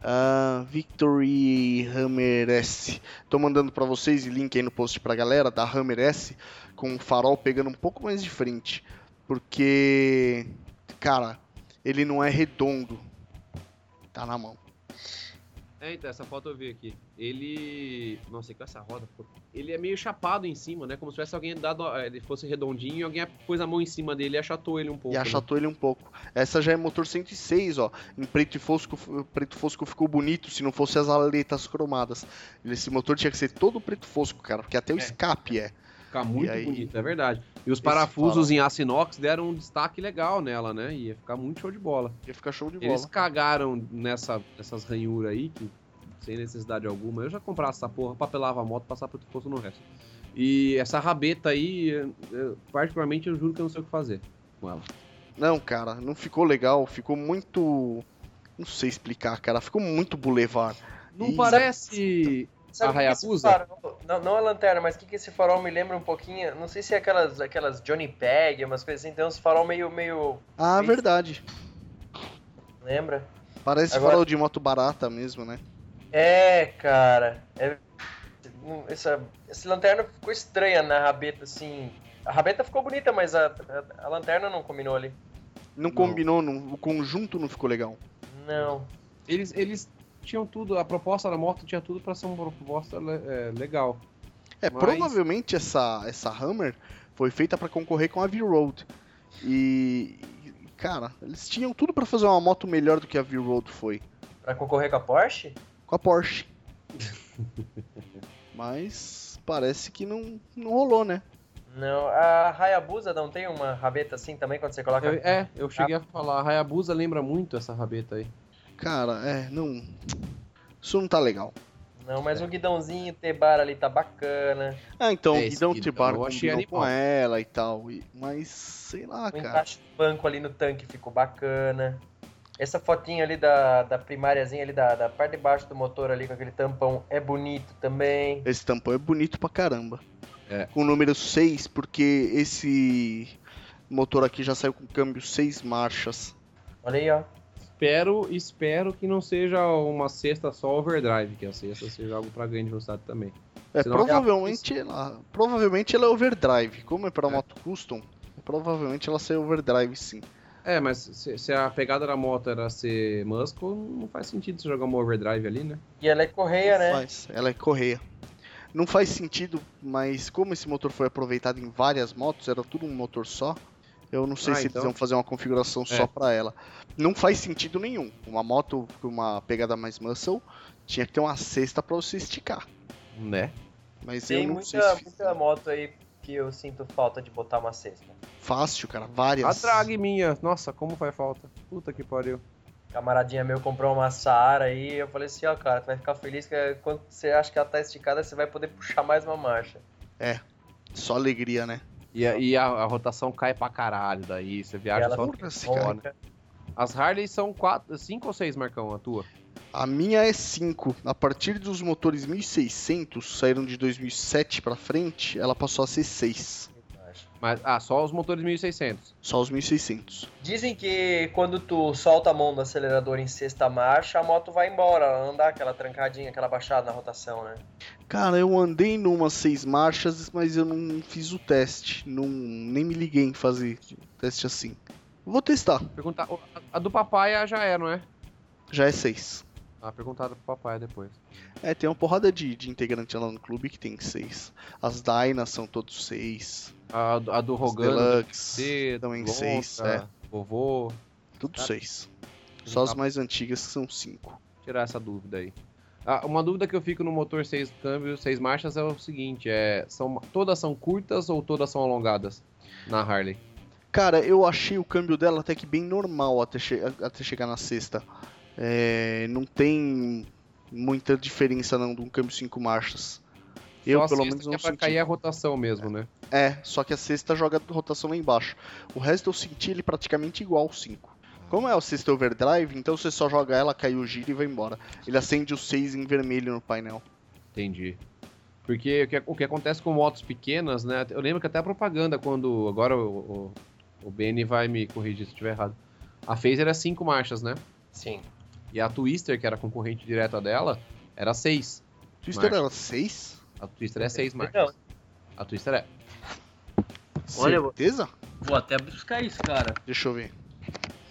Uh, Victory Hammer S. Tô mandando para vocês e link aí no post pra galera da Hammer S com o farol pegando um pouco mais de frente. Porque, cara, ele não é redondo. Tá na mão. É, então, essa foto eu vi aqui. Ele. Nossa, com essa roda, pô. Ele é meio chapado em cima, né? Como se tivesse alguém dado. Ele fosse redondinho e alguém pôs a mão em cima dele e achatou ele um pouco. E achatou né? ele um pouco. Essa já é motor 106, ó. Em preto e fosco, preto fosco ficou bonito se não fosse as aletas cromadas. Esse motor tinha que ser todo preto fosco, cara, porque até o é. escape é. Ficar muito aí... bonito, é verdade. E os parafusos em aço inox deram um destaque legal nela, né? Ia ficar muito show de bola. Ia ficar show de bola. Eles cagaram nessa, nessas ranhuras aí, que sem necessidade alguma. Eu já comprasse essa porra, papelava a moto, passar pro fosse no resto. E essa rabeta aí, eu, particularmente, eu juro que eu não sei o que fazer com ela. Não, cara, não ficou legal, ficou muito. Não sei explicar, cara, ficou muito boulevard. Não e... parece Sabe a Hayabusa? Não, não a lanterna, mas o que, que esse farol me lembra um pouquinho? Não sei se é aquelas, aquelas Johnny Peg, umas coisas assim. Tem uns farol meio. meio ah, meio... verdade. Lembra? Parece Agora... farol de moto barata mesmo, né? É, cara. É... Essa, essa lanterna ficou estranha na rabeta, assim. A rabeta ficou bonita, mas a, a, a lanterna não combinou ali. Não, não. combinou, não, o conjunto não ficou legal. Não. Eles, eles tinham tudo, a proposta da moto tinha tudo para ser uma proposta é, legal. É, Mas... provavelmente essa, essa Hammer foi feita para concorrer com a V-Road. E, cara, eles tinham tudo para fazer uma moto melhor do que a V-Road foi. Para concorrer com a Porsche? Com a Porsche. Mas parece que não, não rolou, né? Não, a Hayabusa não tem uma rabeta assim também quando você coloca. Eu, é, eu cheguei a falar, a Hayabusa lembra muito essa rabeta aí. Cara, é, não. Isso não tá legal. Não, mas o guidãozinho T-Bar ali tá bacana. Ah, então, É, o guidão achei combinou com ela e tal. e- Mas, sei lá, O cara. encaixe do banco ali no tanque ficou bacana. Essa fotinha ali da, da primáriazinha ali, da, da parte de baixo do motor ali, com aquele tampão, é bonito também. Esse tampão é bonito pra caramba. É. Com o número 6, porque esse motor aqui já saiu com câmbio 6 marchas. Olha aí, ó. Espero, espero que não seja uma cesta só overdrive, que a cesta seja algo pra ganho de velocidade também. É, Senão- provavelmente ela, provavelmente ela é overdrive. Como é pra É. moto custom, provavelmente ela sai overdrive sim. É, mas se, se a pegada da moto era ser muscle, não faz sentido você jogar uma overdrive ali, né? E ela é correia, né? Faz, ela é correia. Não faz sentido, mas como esse motor foi aproveitado em várias motos, era tudo um motor só. Eu não sei Ah, se então- eles vão fazer uma configuração só É. pra ela. Não faz sentido nenhum. Uma moto com uma pegada mais muscle tinha que ter uma cesta pra você esticar. Né? Mas eu Tem não muita, sei se muita moto aí que eu sinto falta de botar uma cesta. fácil, cara, A várias. drag minha, nossa, como faz falta. Puta que pariu. Camaradinha meu comprou uma Saara aí, eu falei assim, ó, cara, tu vai ficar feliz que quando você acha que ela tá esticada, você vai poder puxar mais uma marcha. Só alegria, né? E, a, e a, a rotação cai pra caralho daí, você viaja só... Cara. né? As Harley são 5 ou 6, Marcão, a tua? A minha é 5. A partir dos motores 1600, saíram de 2007 pra frente, ela passou a ser 6. Mas, ah, só os motores 1600. Só os 1600. Dizem que quando tu solta a mão do acelerador em sexta marcha, a moto vai embora, ela não dá aquela trancadinha, aquela baixada na rotação, né? Cara, eu andei numas 6 marchas, mas eu não fiz o teste. Não, nem me liguei em fazer teste assim. Vou testar. Perguntar, a, do papai já é, não é? Já é 6. Ah, perguntaram pro papai depois. É, tem uma porrada de, de integrante lá no clube que tem 6. As Dynas são todos 6. A, do- a do Rogan, Deluxe também Lontra, 6. É, vovô. tudo. 6. Só as mais antigas que são 5. Tirar essa dúvida aí. Ah, uma dúvida que eu fico no motor 6 câmbio, 6 marchas é o seguinte, é, são, todas são curtas ou todas são alongadas na Harley? Cara, eu achei o câmbio dela até que bem normal até, che- até chegar na sexta. É, não tem muita diferença não de um câmbio 5 marchas. Eu, Só a pelo sexta menos, que não é pra senti. cair a rotação mesmo, né? É, só que a sexta joga a rotação lá embaixo. O resto eu senti ele praticamente igual ao 5. Como é o sexta overdrive, então você só joga ela, cai o giro e vai embora. Ele acende o 6 em vermelho no painel. Entendi. Porque o que, o que acontece com motos pequenas, né? Eu lembro que até a propaganda, quando. Agora o, o, o Benny vai me corrigir se eu estiver errado. A Phaser é 5 marchas, né? Sim. E a Twister, que era concorrente direta dela, era 6. Twister Marcha. era 6? A Twister é 6 marchas. Não, A Twister é. Certeza? Vou até buscar isso, cara. Deixa eu ver.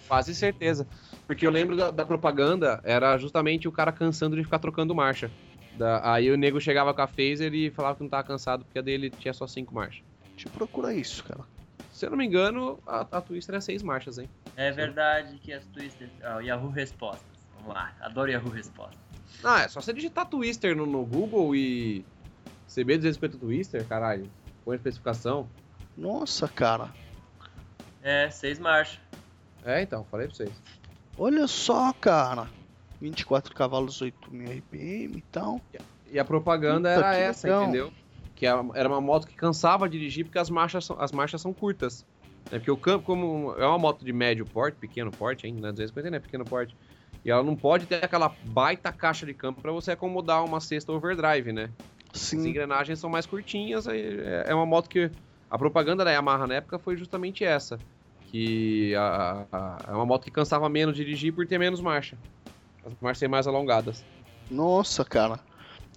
Quase certeza. Porque eu lembro da, da propaganda, era justamente o cara cansando de ficar trocando marcha. Da- aí o nego chegava com a Phaser e falava que não tava cansado porque a dele tinha só 5 marchas. Deixa eu procurar isso, cara. Se eu não me engano, a, a Twister é 6 marchas, hein? É verdade que as Twister. Ah, o Yahoo Respostas. Vamos lá. Adoro Yahoo Respostas. Ah, é só você digitar Twister no, no Google e. CB250 Twister, caralho. Põe a especificação. Nossa, cara. É, seis marchas. É, então, falei pra vocês. Olha só, cara. 24 cavalos, 8.000 RPM e tal. E a propaganda Puta, era que essa, legal. entendeu? Que a- era uma moto que cansava de dirigir porque as marchas são, as marchas são curtas. É porque o campo, como é uma moto de médio porte, pequeno porte ainda, né? 250 é pequeno porte. E ela não pode ter aquela baita caixa de campo pra você acomodar uma cesta overdrive, né? As Sim. engrenagens são mais curtinhas, é é uma moto que. A propaganda da Yamaha na época foi justamente essa. Que é uma moto que cansava menos de dirigir por ter menos marcha. As marchas serem mais alongadas. Nossa, cara.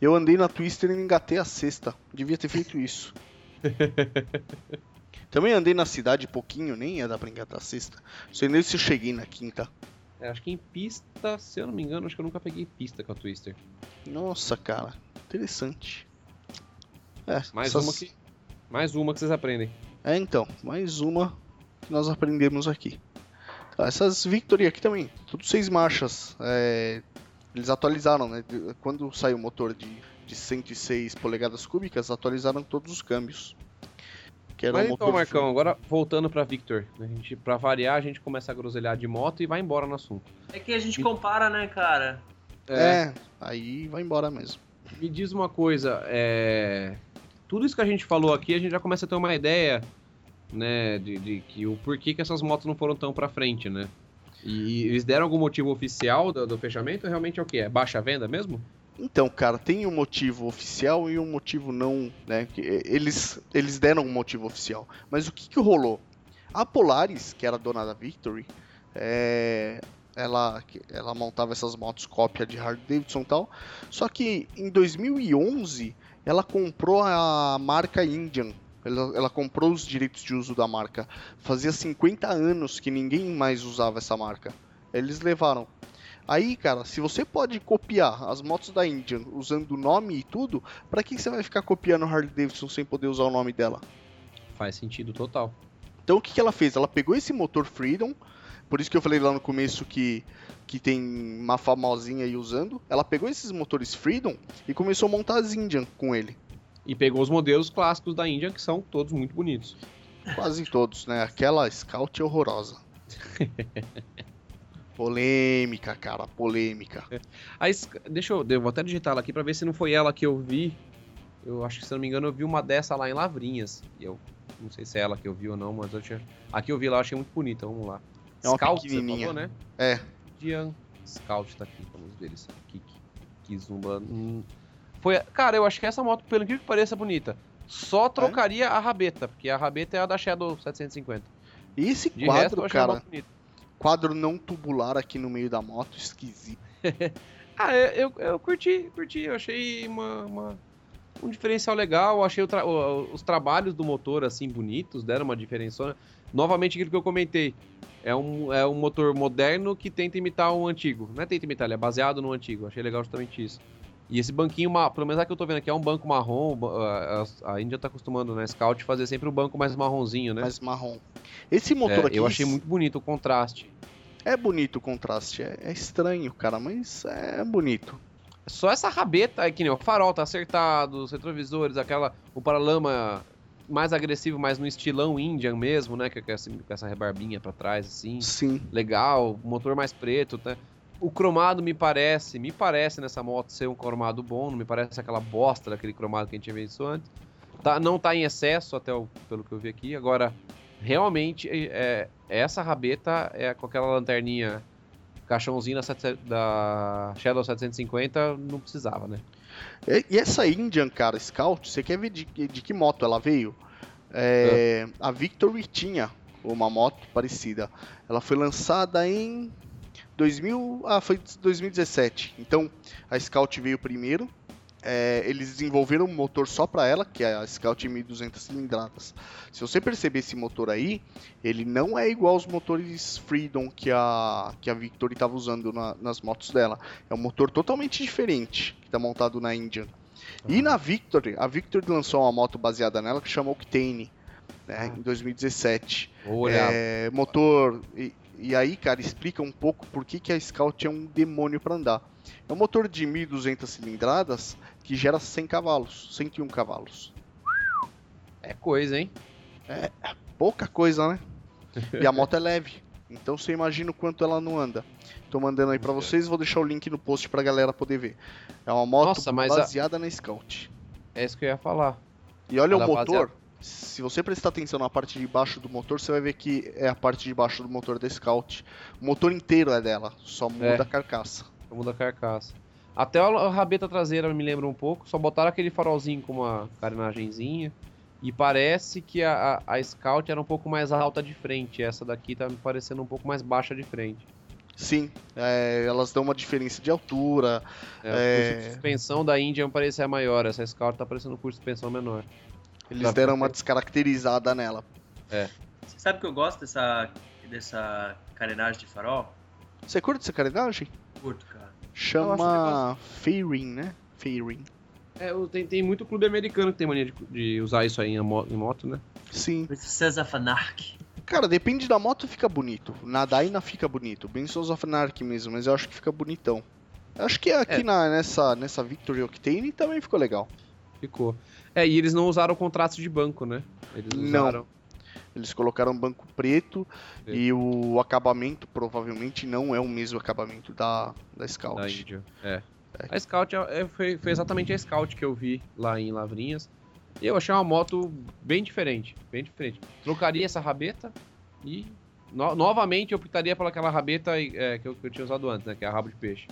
Eu andei na Twister e engatei a sexta. Devia ter feito isso. Também andei na cidade pouquinho, nem ia dar pra engatar a sexta. Sei nem se eu cheguei na quinta. É, acho que em pista, se eu não me engano, acho que eu nunca peguei pista com a Twister. Nossa, cara. Interessante. É, Mais essas- uma que. Mais uma que vocês aprendem. É, então. Mais uma que nós aprendemos aqui. Tá, essas Victory aqui também. Tudo seis marchas. É, eles atualizaram, né? Quando saiu o motor de, de 106 polegadas cúbicas, atualizaram todos os câmbios. Que era Mas um então, Marcão, agora voltando pra Victor. A gente, pra variar, a gente começa a groselhar de moto e vai embora no assunto. É que a gente compara, né, cara? É, aí vai embora mesmo. Me diz uma coisa, é... tudo isso que a gente falou aqui, a gente já começa a ter uma ideia, né, de, de que o porquê que essas motos não foram tão para frente, né? E eles deram algum motivo oficial do, do fechamento? Realmente é o que? É baixa venda mesmo? Então, cara, tem um motivo oficial e um motivo não, né? Eles, eles deram um motivo oficial. Mas o que, que rolou? A Polaris, que era dona da Victory, é, ela, ela montava essas motos cópia de Harley Davidson e tal. Só que em 2011 ela comprou a marca Indian. Ela, ela, comprou os direitos de uso da marca. Fazia 50 anos que ninguém mais usava essa marca. Eles levaram. Aí, cara, se você pode copiar as motos da Indian usando o nome e tudo, para que você vai ficar copiando Harley Davidson sem poder usar o nome dela? Faz sentido total. Então o que, que ela fez? Ela pegou esse motor Freedom, por isso que eu falei lá no começo que, que tem uma famosinha aí usando. Ela pegou esses motores Freedom e começou a montar as Indian com ele. E pegou os modelos clássicos da Indian, que são todos muito bonitos. Quase todos, né? Aquela Scout é horrorosa. polêmica, cara, polêmica. É. Aí, deixa eu, eu vou até digitar ela aqui pra ver se não foi ela que eu vi. Eu acho que, se não me engano, eu vi uma dessa lá em Lavrinhas. E eu não sei se é ela que eu vi ou não, mas eu tinha. Aqui eu vi lá, eu achei muito bonita, vamos lá. É uma Scout, pequenininha. Falou, né? É. Dian Scout tá aqui, vamos ver isso. Kizumba. Hum. Foi, cara, eu acho que essa moto, pelo que pareça bonita, só é? trocaria é? a rabeta, porque a rabeta é a da Shadow 750. E esse De quadro, resto, cara, quadro não tubular aqui no meio da moto, esquisito. ah, eu, eu, eu, curti, curti, eu achei uma, uma um diferencial legal, achei tra os trabalhos do motor assim bonitos, deram uma diferença. Novamente aquilo que eu comentei, é um, é um motor moderno que tenta imitar um antigo. Não é tenta imitar, ele é baseado no antigo. Achei legal justamente isso. E esse banquinho, pelo menos aqui eu tô vendo aqui, é um banco marrom. A Índia tá acostumando, né, Scout, fazer sempre o um banco mais marronzinho, né? Mais marrom. Esse motor é, aqui. Eu achei muito bonito o contraste. É bonito o contraste, é, é estranho, cara, mas é bonito. Só essa rabeta aí, que nem o farol tá acertado, os retrovisores, aquela. O paralama mais agressivo, mais no estilão Indian mesmo, né? Com essa, com essa rebarbinha para trás, assim. Sim. Legal, motor mais preto, tá? O cromado me parece, me parece nessa moto ser um cromado bom, não me parece aquela bosta daquele cromado que a gente tinha visto antes. Tá, não tá em excesso, até o, pelo que eu vi aqui. Agora, realmente, é, essa rabeta é com aquela lanterninha caixãozinho da, da Shadow 750, não precisava, né? E essa Indian, cara, Scout, você quer ver de, de que moto ela veio? É, é. A Victory tinha uma moto parecida. Ela foi lançada em 2000, ah, foi 2017. Então a Scout veio primeiro. É, eles desenvolveram um motor só para ela, que é a Scout 1200 cilindradas. Se você perceber esse motor aí, ele não é igual aos motores Freedom que a, que a Victory estava usando na, nas motos dela. É um motor totalmente diferente que está montado na Indian. Uhum. E na Victory, a Victory lançou uma moto baseada nela que chama Octane, né, em 2017. É, motor. E, aí, cara, explica um pouco por que, que a Scout é um demônio para andar. É um motor de 1.200 cilindradas que gera 100 cavalos, 101 cavalos. É coisa, hein? É, é pouca coisa, né? E a moto é leve. Então você imagina o quanto ela não anda. Tô mandando aí para vocês, vou deixar o link no post pra galera poder ver. É uma moto Nossa, baseada a... na Scout. É isso que eu ia falar. E olha ela o motor. Baseada... Se você prestar atenção na parte de baixo do motor, você vai ver que é a parte de baixo do motor da Scout. O motor inteiro é dela, só muda é. a carcaça. Só muda a carcaça. Até a rabeta traseira me lembra um pouco, só botaram aquele farolzinho com uma carenagemzinha. E parece que a, a, a, Scout era um pouco mais alta de frente. Essa daqui tá me parecendo um pouco mais baixa de frente. Sim, é, elas dão uma diferença de altura. É, é... O curso de suspensão da Índia me parecia maior. Essa Scout tá parecendo um curso de suspensão menor. Eles deram uma descaracterizada nela. É. Você sabe que eu gosto dessa, dessa carenagem de farol? Você curte essa carenagem? Curto, cara. Chama Fairing, né? Fairing. É, tem, tem muito clube americano que tem mania de, de usar isso aí em, em moto, né? Sim. Of Anarchy. Cara, depende da moto, fica bonito. Na Dyna fica bonito. Bem Sons of Anarchy mesmo, mas eu acho que fica bonitão. Acho que aqui é. na, nessa, nessa Victory Octane também ficou legal. Ficou. É, e eles não usaram o contraste de banco, né? Eles usaram... Não. Eles colocaram banco preto é. e o acabamento provavelmente não é o mesmo acabamento da, da Scout. Da Índia. É. A Scout é, é, foi, foi exatamente a Scout que eu vi lá em Lavrinhas. E eu achei uma moto bem diferente, bem diferente. Trocaria essa rabeta e no, novamente eu optaria por aquela rabeta é, que, eu, que, eu, tinha usado antes, né? Que é a rabo de peixe.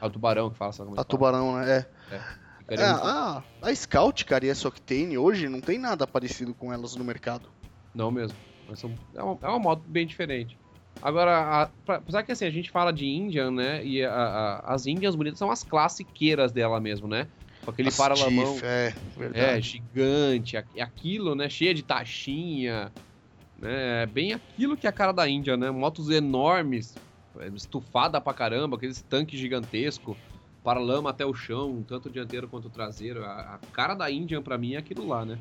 A tubarão que fala, sabe como é A tubarão, né? É. é. é a, a Scout, cara, e essa Octane hoje não tem nada parecido com elas no mercado. Não mesmo. São, é, uma, é uma moto bem diferente. Agora, apesar que assim, a gente fala de Indian, né? E a, a, as Indians bonitas são as classiqueiras dela mesmo, né? Com aquele paralamão. É, é, gigante, aquilo, né? Cheia de taxinha. Né? É bem aquilo que é a cara da Índia, né? Motos enormes, estufada pra caramba, aqueles tanques gigantescos, paralama até o chão, tanto o dianteiro quanto o traseiro. A, a cara da Indian para mim é aquilo lá, né?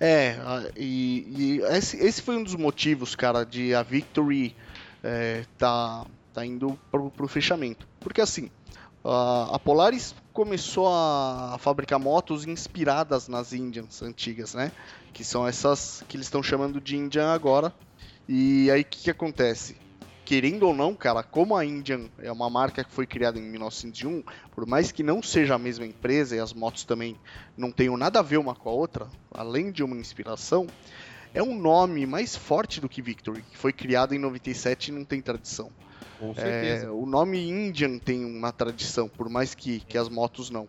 É, e, e esse, esse, foi um dos motivos, cara, de a Victory é, tá, tá indo pro, pro fechamento. Porque assim, a, Polaris começou a, a fabricar motos inspiradas nas Indians antigas, né? Que são essas que eles estão chamando de Indian agora. E aí o que, que acontece? Querendo ou não, cara, como a Indian é uma marca que foi criada em 1901, por mais que não seja a mesma empresa e as motos também não tenham nada a ver uma com a outra, além de uma inspiração, é um nome mais forte do que Victory, que foi criado em 97 e não tem tradição. Com certeza. É, o nome Indian tem uma tradição, por mais que, que as motos não.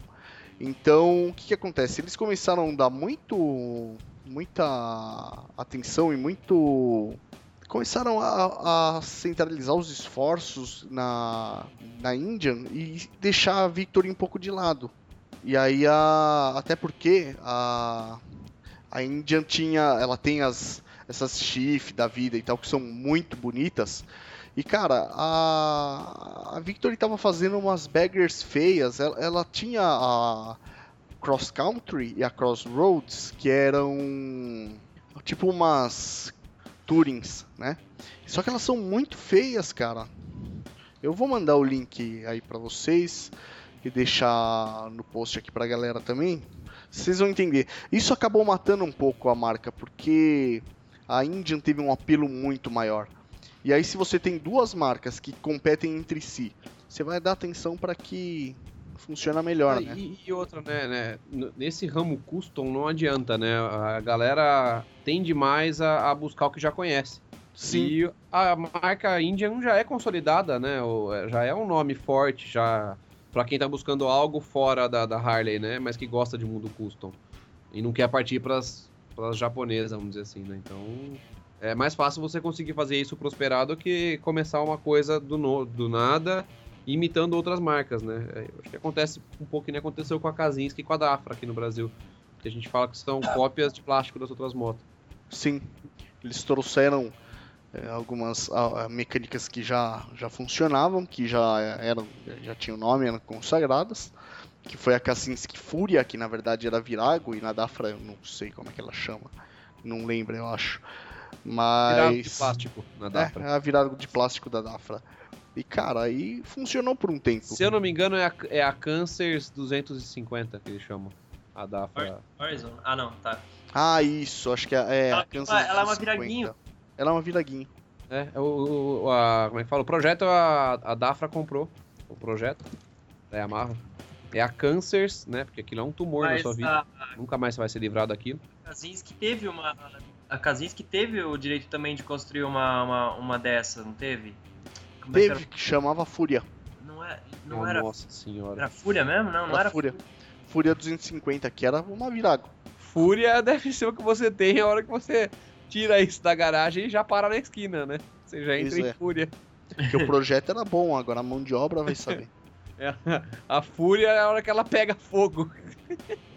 Então, o que, que acontece? Eles começaram a dar muito, muita atenção e muito começaram a, a, centralizar os esforços na, na Indian e deixar a Victory um pouco de lado. E aí, a, até porque a, a Indian tinha, ela tem as, essas Chief da vida e tal, que são muito bonitas. E cara, a, a Victory tava fazendo umas baggers feias. Ela, ela tinha a Cross Country e a Crossroads, que eram tipo umas Turins, né? Só que elas são muito feias, cara. Eu vou mandar o link aí para vocês e deixar no post aqui pra galera também. Vocês vão entender. Isso acabou matando um pouco a marca, porque a Indian teve um apelo muito maior. E aí, se você tem duas marcas que competem entre si, você vai dar atenção para que funciona melhor, ah, né? E, e, outra, né, né, Nesse ramo custom não adianta, né? A galera tende mais a, a buscar o que já conhece. Sim. E a marca Indian já é consolidada, né? É, já é um nome forte, já para quem tá buscando algo fora da, da, Harley, né? Mas que gosta de mundo custom. E não quer partir para as japonesas, vamos dizer assim, né? Então é mais fácil você conseguir fazer isso prosperar do que começar uma coisa do, no, do nada imitando outras marcas, né? É, acho que acontece um pouco que nem aconteceu com a Kazinski e com a Dafra aqui no Brasil. Que a gente fala que são cópias de plástico das outras motos. Sim, eles trouxeram é, algumas a, a, mecânicas que já, já funcionavam, que já eram já tinham nome, eram consagradas, que foi a Kaczynski Fúria, que na verdade era Virago, e na Dafra eu não sei como é que ela chama, não lembro, eu acho. Mas. Virago de plástico na Dafra. É, a Virago de plástico da Dafra. E, cara, aí funcionou por um tempo. Se eu não me engano, é a, é a Cancers 250 que eles chamam. A Dafra. Horizon? Ah, não, tá. Ah, isso, acho que é, é ela, a Cancers Ela é uma viraguinho. Ela é uma viraguinho. É, o, o a, como é que fala? O projeto a, a Dafra comprou. O projeto. É a Marra. É a Cancers, né? Porque aquilo é um tumor Mas na sua vida. A... Nunca mais você vai ser livrado daquilo. A Kaczynski teve uma. A Kaczynski teve o direito também de construir uma, uma, uma dessa, não teve? Como é Teve, que, que, chamava Fúria. Não, é, não oh, era. Nossa senhora. Era Fúria mesmo? Não, não era, Fúria. Fúria 250, que era uma virago. Fúria deve ser o que você tem a hora que você tira isso da garagem e já para na esquina, né? Você já entra isso em é. Fúria. Porque o projeto era bom, agora a mão de obra vai saber. É, a Fúria é a hora que ela pega fogo.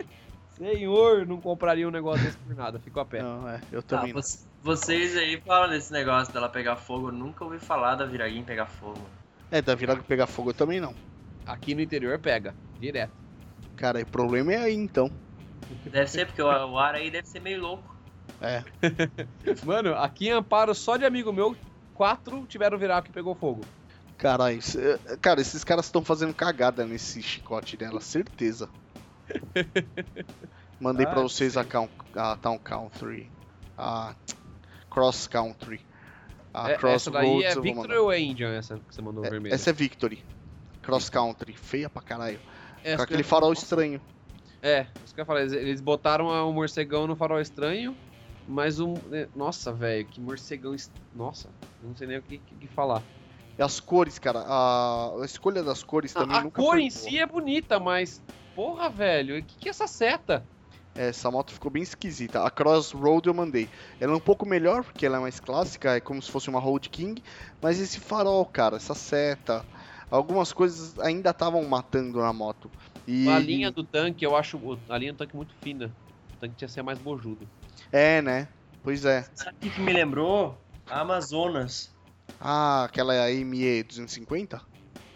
Senhor, não compraria um negócio desse por nada, fico a pé. Não, é, eu também ah. Vocês aí falam desse negócio dela pegar fogo, eu nunca ouvi falar da Viraguinha pegar fogo. É, da Viraguinha pegar fogo eu também não. Aqui no interior pega, direto. Cara, o problema é aí então. Deve ser, porque o ar aí deve ser meio louco. É. Mano, aqui em Amparo, só de amigo meu, quatro tiveram virago que pegou fogo. Caralho, cara, esses caras estão fazendo cagada nesse chicote dela, certeza. Mandei ah, pra vocês a, a Town Country. A Cross Country. A é, Crossroads. Essa daí é Victory ou é Indian essa que você mandou é, vermelha? Essa é Victory. cross country, feia pra caralho. É, Com aquele eu- farol estranho. É, isso que eu falar. Eles, eles botaram a- o morcegão no farol estranho, mas um. é, Nossa, velho, que morcegão. est- Nossa, não sei nem o que, que- que falar. E as cores, cara, a, a escolha das cores também A, a nunca cor foi em boa. si é bonita, mas. Porra, velho, o que, que é essa seta? É, Essa moto ficou bem esquisita. A Crossroad eu mandei. Ela é um pouco melhor, porque ela é mais clássica, é como se fosse uma Road King. Mas esse farol, cara, essa seta, algumas coisas ainda estavam matando na moto. E, A linha do tanque, eu acho a linha do tanque muito fina. O tanque tinha que ser mais bojudo. É, né? Pois é. Sabe o que que me lembrou? A Amazonas. Ah, aquela ME 250?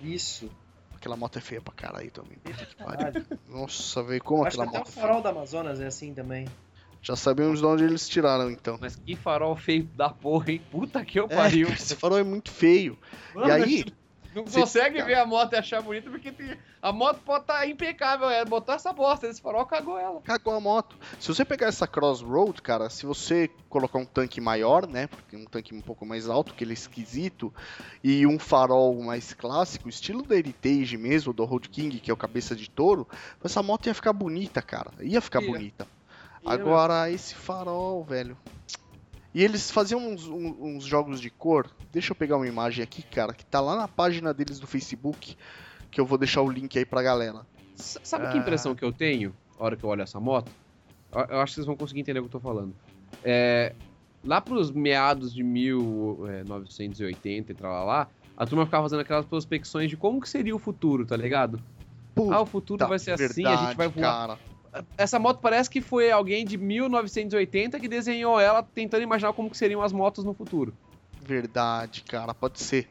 Isso. Aquela moto é feia pra caralho também. Puta que pariu. Caralho. Nossa, velho, como Acho que aquela até o moto. é farol da Amazonas é assim também. feia. Já sabemos de onde eles tiraram, então. Mas que farol feio da porra, hein? Puta que eu É, pariu. cara, esse farol é muito feio. Mano, e aí, Não Cê- consegue ver a moto e achar bonita porque tem- a moto pode estar impecável. É, botou essa bosta, esse farol cagou ela. cagou a moto. Se você pegar essa Crossroad, cara, se você colocar um tanque maior, né? Porque um tanque um pouco mais alto, que ele é esquisito, e um farol mais clássico, estilo da Heritage mesmo, do Road King, que é o cabeça de touro, essa moto ia ficar bonita, cara. Ia ficar Ia. bonita. Ia Agora, esse farol, velho. E eles faziam uns, uns jogos de cor. Deixa eu pegar uma imagem aqui, cara, que tá lá na página deles do Facebook, que eu vou deixar o link aí pra galera. S- Sabe que Ah. impressão que eu tenho, a hora que eu olho essa moto? Eu acho que vocês vão conseguir entender o que eu tô falando. É, lá pros meados de 1980 e tal lá, a turma ficava fazendo aquelas prospecções de como que seria o futuro, tá ligado? Puta ah, o futuro vai ser assim, a gente vai voar. Cara. Essa moto parece que foi alguém de 1980 que desenhou ela tentando imaginar como que seriam as motos no futuro. Verdade, cara, pode ser.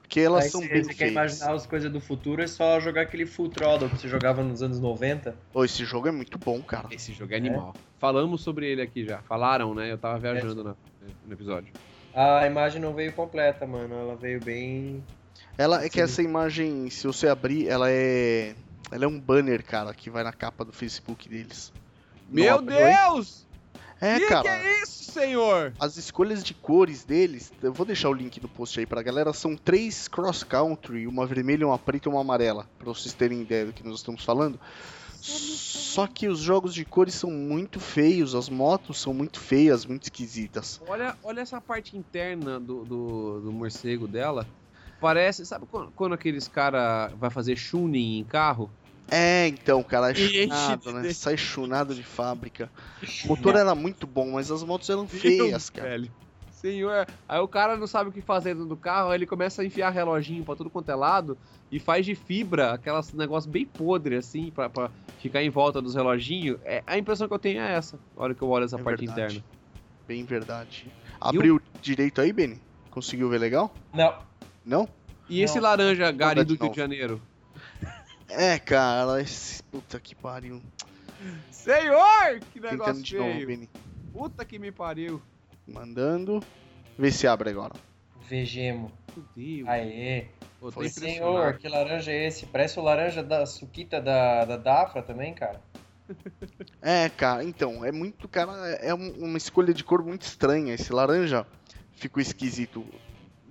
Porque elas Aí são se bem você quer feias. imaginar as coisas do futuro, é só jogar aquele Full Throttle que você jogava nos anos 90. Pô, esse jogo é muito bom, cara. Esse jogo é animal. Falamos sobre ele aqui já. Falaram, né? Eu tava viajando na- no episódio. A imagem não veio completa, mano. Ela veio bem. Ela é que Sim. essa imagem, se você abrir, ela é. Ela é um banner, cara, que vai na capa do Facebook deles. Meu Deus! É, que cara. que é isso, senhor? As escolhas de cores deles, eu vou deixar o link no post aí pra galera, são três cross country, uma vermelha, uma preta e uma amarela, pra vocês terem ideia do que nós estamos falando. Só que os jogos de cores são muito feios, as motos são muito feias, muito esquisitas. Olha, olha essa parte interna do, do, do morcego dela. Parece, sabe quando, quando aqueles cara vai fazer tuning em carro? É, então, cara, é chunado, de né? Sai chunado de fábrica. O motor era muito bom, mas as motos eram feias, cara. velho. Senhor, aí o cara não sabe o que fazer dentro do carro, aí ele começa a enfiar reloginho pra tudo quanto é lado e faz de fibra aquelas negócio bem podre assim pra, pra ficar em volta dos reloginhos. É, a impressão que eu tenho é essa, na hora que eu olho essa É parte verdade. interna. Bem verdade. Abriu direito aí, Benny? Conseguiu ver legal? Não. Não? E esse Não. laranja gari de do Rio de Janeiro? É, cara, esse... puta que pariu. Senhor! Que Tentando negócio de novo, feio. Benny. Puta que me pariu. Mandando. Vê se abre agora. Vegemo. Meu Deus. Aê. Pô, foi. Senhor, que laranja é esse? Parece o laranja da suquita da, da Dafra também, cara. É, cara, então, é muito, cara, é um- uma escolha de cor muito estranha. Esse laranja ficou esquisito.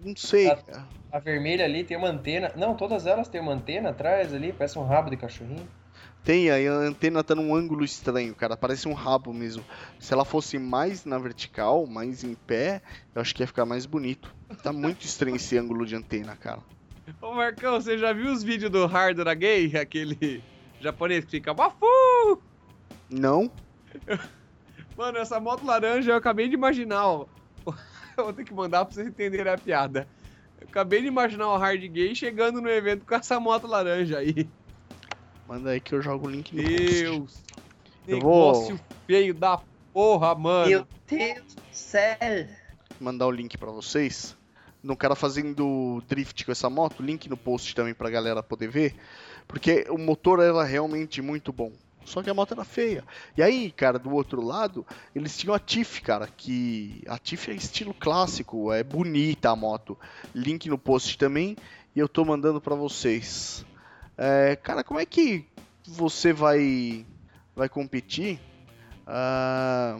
Não sei. Ah. A vermelha ali tem uma antena. Não, todas elas têm uma antena atrás ali, parece um rabo de cachorrinho. Tem, aí a antena tá num ângulo estranho, cara. Parece um rabo mesmo. Se ela fosse mais na vertical, mais em pé, eu acho que ia ficar mais bonito. Tá muito estranho esse ângulo de antena, cara. Ô Marcão, você já viu os vídeos do Hard da Gay? Aquele japonês que fica Bafu! Não? Mano, essa moto laranja eu acabei de imaginar, ó. Eu vou ter que mandar pra vocês entenderem a piada. Eu acabei de imaginar o Hard Gay chegando no evento com essa moto laranja aí. Manda aí que eu jogo o link no post. Deus! Eu vou- Negócio feio da porra, mano. Meu Deus do céu! Mandar o link pra vocês. No cara fazendo drift com essa moto, link no post também pra galera poder ver. Porque o motor era realmente muito bom. Só que a moto era feia. E aí, cara, do outro lado, eles tinham a Tiff, cara, que a Tiff é estilo clássico, é bonita a moto. Link no post também, e eu tô mandando pra vocês. É, cara, como é que você vai vai competir? Ah,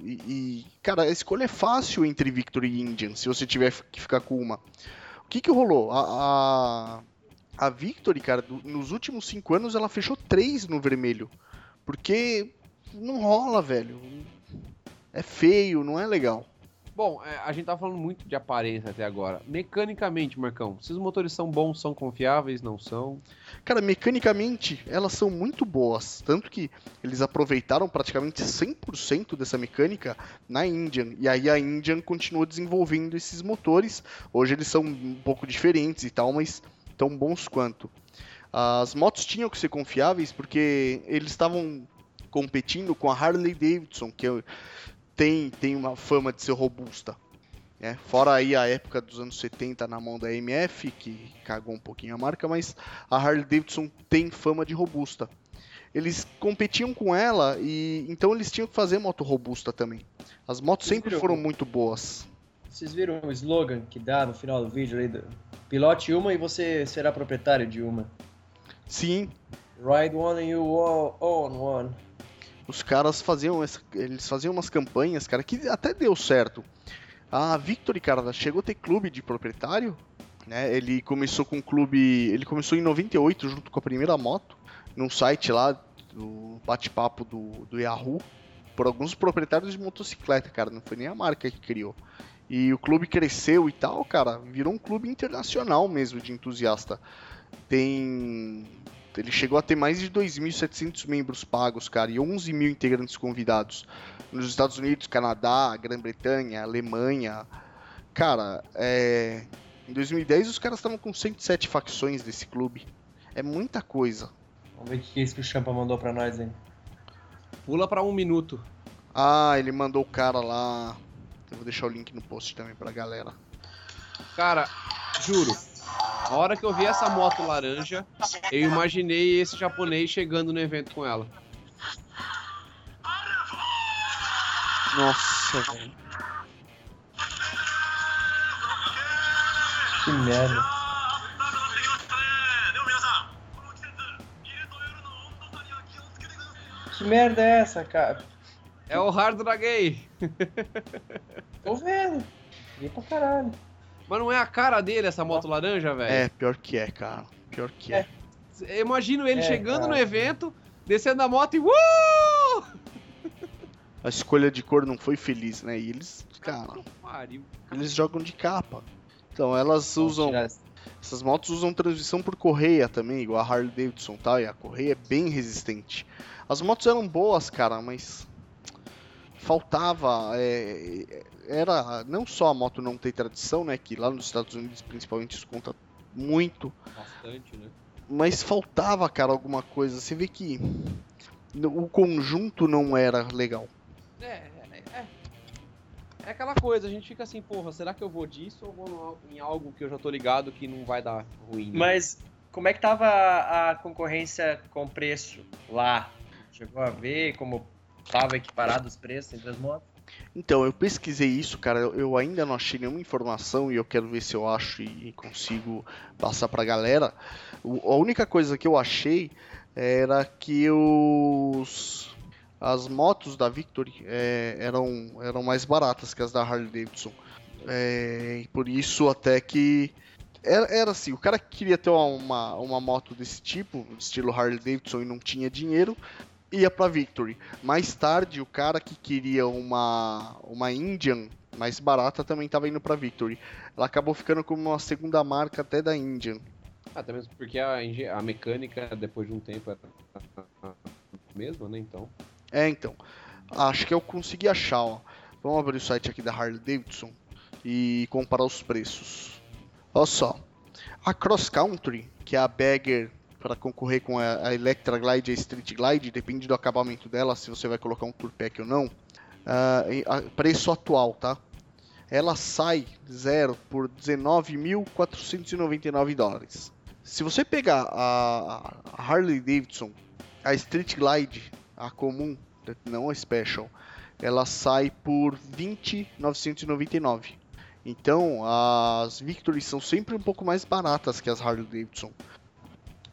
e, e, cara, a escolha é fácil entre Victory e Indian, se você tiver que ficar com uma. O que que rolou? A, a, A Victory, cara, do, nos últimos cinco anos ela fechou três no vermelho. Porque não rola, velho. É feio, não é legal. Bom, é, a gente tá falando muito de aparência até agora. Mecanicamente, Marcão, se os motores são bons, são confiáveis, não são? Cara, mecanicamente, elas são muito boas. Tanto que eles aproveitaram praticamente 100% dessa mecânica na Indian. E aí a Indian continuou desenvolvendo esses motores. Hoje eles são um pouco diferentes e tal, mas tão bons quanto. As motos tinham que ser confiáveis porque eles estavam competindo com a Harley Davidson, que é tem, tem uma fama de ser robusta. Né? Fora aí a época dos anos 70 na mão da MF, que cagou um pouquinho a marca, mas a Harley Davidson tem fama de robusta. Eles competiam com ela e então eles tinham que fazer moto robusta também. As motos sempre foram muito boas. Vocês viram o slogan que dá no final do vídeo aí? Do... Pilote uma e você será proprietário de uma. Sim. Ride one and you own one os caras faziam eles faziam umas campanhas, cara, que até deu certo. A Victory, cara, chegou a ter clube de proprietário, né? Ele começou com um clube, ele começou em 98 junto com a primeira moto, num site lá do bate-papo do, do Yahoo, por alguns proprietários de motocicleta, cara, não foi nem a marca que criou. E o clube cresceu e tal, cara, virou um clube internacional mesmo de entusiasta. Tem ele chegou a ter mais de 2.700 membros pagos, cara, e 11 mil integrantes convidados. Nos Estados Unidos, Canadá, Grã-Bretanha, Alemanha. Cara, é... em 2010 os caras estavam com 107 facções desse clube. É muita coisa. Vamos ver o que é isso que o Champa mandou pra nós, hein? Pula pra um minuto. Ah, ele mandou o cara lá. Eu vou deixar o link no post também pra galera. Cara, juro, a hora que eu vi essa moto laranja, eu imaginei esse japonês chegando no evento com ela. Nossa, velho. Que merda. Que merda é essa, cara? É o Hard Dragay. Tô vendo. E pra caralho. Mas não é a cara dele essa moto laranja, velho? É, pior que é, cara. Pior que é. é. Imagino ele é, chegando cara. no evento, descendo da moto e. Uh! A escolha de cor não foi feliz, né? E eles, cara. Eles jogam de capa. Então elas usam. Essas motos usam transmissão por correia também, igual a Harley Davidson, tá? E a correia é bem resistente. As motos eram boas, cara, mas faltava é, era não só a moto não ter tradição, né, que lá nos Estados Unidos principalmente isso conta muito. Bastante, né? Mas faltava, cara, alguma coisa. Você vê que o conjunto não era legal. É, é, é. É aquela coisa, a gente fica assim, porra, será que eu vou disso ou vou em algo que eu já tô ligado que não vai dar ruim? Né? Mas como é que tava a concorrência com preço lá? Chegou a ver como tava equiparado os preços entre as motos? Então, eu pesquisei isso, cara. Eu ainda não achei nenhuma informação e eu quero ver se eu acho e consigo passar pra galera. a única coisa que eu achei era que os as motos da Victory é, eram, eram mais baratas que as da Harley Davidson. É, por isso até que era, era assim, o cara que queria ter uma, uma moto desse tipo, estilo Harley Davidson e não tinha dinheiro, ia para Victory. Mais tarde, o cara que queria uma uma Indian mais barata também estava indo para Victory. Ela acabou ficando como uma segunda marca até da Indian. Até mesmo porque a, a mecânica depois de um tempo era a mesma, né? Então. É, então. Acho que eu consegui achar, ó. Vamos abrir o site aqui da Harley Davidson e comparar os preços. Olha só. A Cross Country, que é a Bagger para concorrer com a, a Electra Glide e a Street Glide, depende do acabamento dela, se você vai colocar um Tour Pack ou não. Uh, preço atual, tá? Ela sai zero por 19.499 dólares. Se você pegar a, Harley Davidson, a Street Glide, a comum, não a Special, ela sai por 20.999. Então, as Victory são sempre um pouco mais baratas que as Harley Davidson.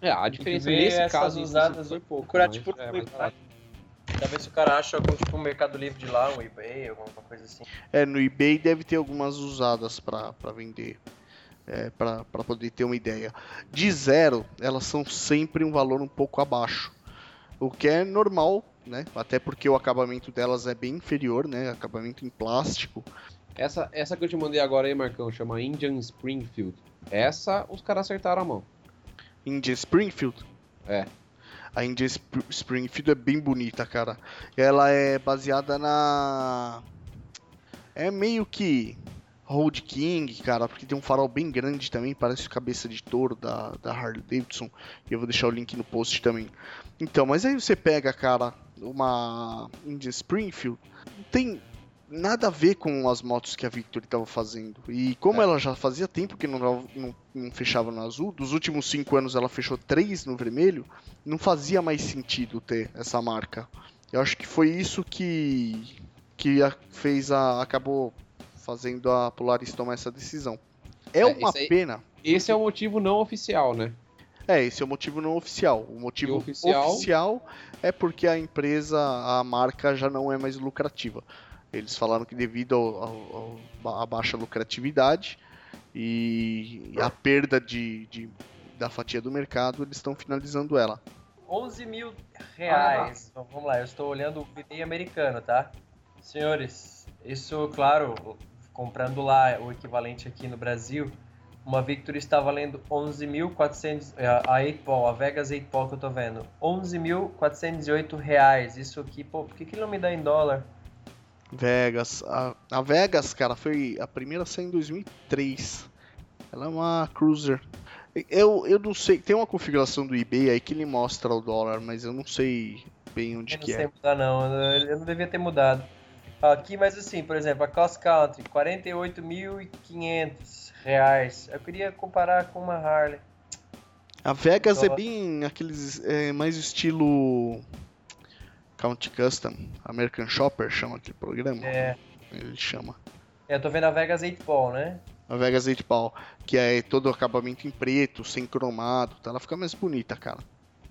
É, a diferença nesse caso usadas foi pouco. Procurar tipo é, no eBay. se o cara acha algum tipo um Mercado Livre de lá, um eBay, alguma coisa assim. É, no eBay deve ter algumas usadas pra, pra vender. É, para poder ter uma ideia. De zero, elas são sempre um valor um pouco abaixo. O que é normal, né? Até porque o acabamento delas é bem inferior, né? Acabamento em plástico. Essa, essa que eu te mandei agora aí, Marcão, chama Indian Springfield. Essa os caras acertaram a mão. Indian Springfield? É. A Indian Sp Springfield é bem bonita, cara. Ela é baseada na. É meio que Road King, cara, porque tem um farol bem grande também, parece cabeça de touro da, da Harley Davidson. E eu vou deixar o link no post também. Então, mas aí você pega, cara, uma Indian Springfield, tem nada a ver com as motos que a Victory estava fazendo. E como é. ela já fazia tempo que não, não, não, fechava no azul, dos últimos cinco anos ela fechou três no vermelho, não fazia mais sentido ter essa marca. Eu acho que foi isso que, que a, fez a. acabou fazendo a Polaris tomar essa decisão. É, é uma aí, pena. Esse é o motivo não oficial, né? É, esse é o motivo não oficial. O motivo oficial... oficial é porque a empresa, a marca já não é mais lucrativa. Eles falaram que devido à baixa lucratividade e a perda de, de, da fatia do mercado, eles estão finalizando ela. 11 mil reais. Ah. vamos lá, eu estou olhando o VD americano, tá? Senhores, isso, claro, comprando lá o equivalente aqui no Brasil, uma Victory está valendo 11.400, é, a 8 Ball, a Vegas 8 Ball que eu tô vendo, 11.408 reais. Isso aqui, pô, por que, que ele não me dá em dólar? Vegas. A, a Vegas, cara, foi a primeira a sair em 2003. Ela é uma cruiser. Eu, eu não sei, tem uma configuração do eBay aí que ele mostra o dólar, mas eu não sei bem onde que é. Eu não sei mudar não, eu não devia ter mudado. Aqui, mas assim, por exemplo, a Cross Country, 48.500 reais. Eu queria comparar com uma Harley. A Vegas é bem aqueles, é, mais estilo County Custom, American Shopper chama aquele programa. É. Ele chama. É, eu tô vendo a Vegas 8 Ball, né? A Vegas 8 Ball, que é todo acabamento em preto, sem cromado, tá? Ela fica mais bonita, cara.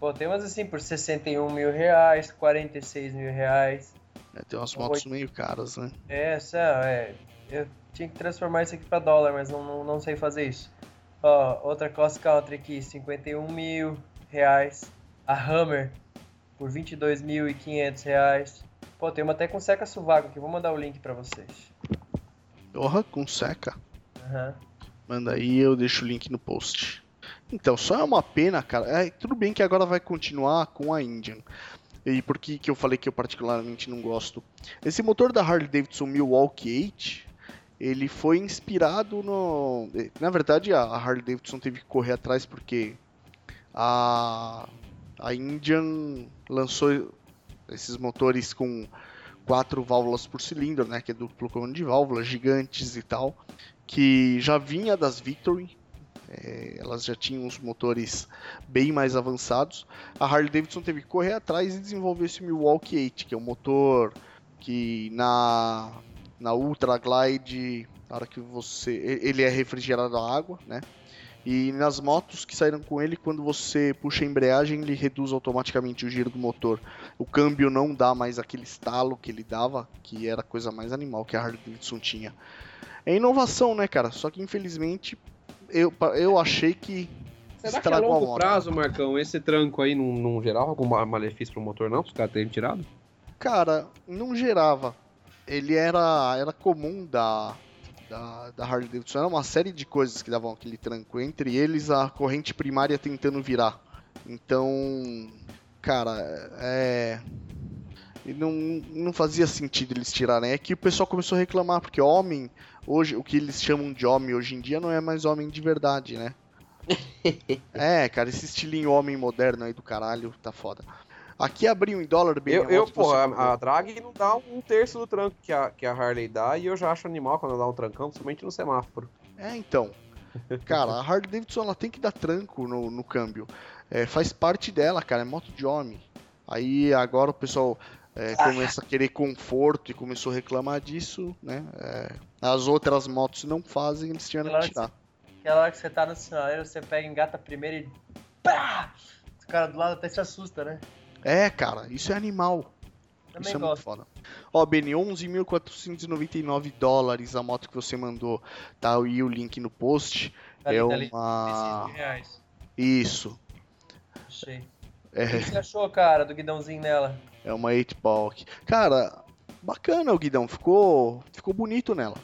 Pô, tem umas assim por 61 mil reais, 46 mil reais. É, tem umas motos meio caras, né? É, essa é. Eu tinha que transformar isso aqui pra dólar, mas não, não, não sei fazer isso. Ó, outra Cross Country aqui, 51 mil reais. A Hammer, por 22.500 reais. Pô, tem uma até com seca sovaco aqui, vou mandar o link para vocês. Porra, com seca? Aham. Uhum. Manda aí, eu deixo o link no post. Então, só é uma pena, cara. É, tudo bem que agora vai continuar com a Indian. E por que, que eu falei que eu particularmente não gosto? Esse motor da Harley Davidson Milwaukee 8, ele foi inspirado no... Na verdade, a Harley Davidson teve que correr atrás porque a a Indian lançou esses motores com quatro válvulas por cilindro, né, que é duplo comando de válvulas, gigantes e tal, que já vinha das Victory, é, elas já tinham os motores bem mais avançados. A Harley Davidson teve que correr atrás e desenvolver esse Milwaukee 8, que é um motor que na na Ultra Glide, na hora que você ele é refrigerado a água, né? E nas motos que saíram com ele, quando você puxa a embreagem, ele reduz automaticamente o giro do motor. O câmbio não dá mais aquele estalo que ele dava, que era a coisa mais animal que a Harley Davidson tinha. É inovação, né, cara? Só que infelizmente eu, eu achei que. Será que a longo prazo, Marcão, esse tranco aí não, não gerava algum malefício pro motor, não? Os caras terem tirado? Cara, não gerava. Ele era, era comum da, da, da Harley Davidson era uma série de coisas que davam aquele tranco, entre eles a corrente primária tentando virar. Então, cara, é. Não, não fazia sentido eles tirarem. É que o pessoal começou a reclamar, porque homem, hoje, o que eles chamam de homem hoje em dia não é mais homem de verdade, né? é, cara, esse estilinho homem moderno aí do caralho tá foda. Aqui abriu em dólar bem. Eu, eu pô, a, a, drag não dá um terço do tranco que a, que a Harley dá e eu já acho animal quando dá um trancão, principalmente no semáforo. É, então. Cara, a Harley Davidson ela tem que dar tranco no, no câmbio. É, faz parte dela, cara, é moto de homem. Aí agora o pessoal é, começa a querer conforto e começou a reclamar disso, né? É, as outras motos não fazem, eles tinham que tirar. Aquela hora que você tá no sinaleiro, você pega, engata primeiro e. Pá! O cara do lado até se assusta, né? É, cara, isso é animal. Também Isso é muito gosto. foda. Ó, Beni, 11.499 dólares a moto que você mandou. Tá aí o link no post. Tá é tá uma. 16 reais. Isso. Achei. O É, que você achou, cara, do guidãozinho nela? é uma 8 Balk. Cara, bacana o guidão. Ficou, ficou bonito nela.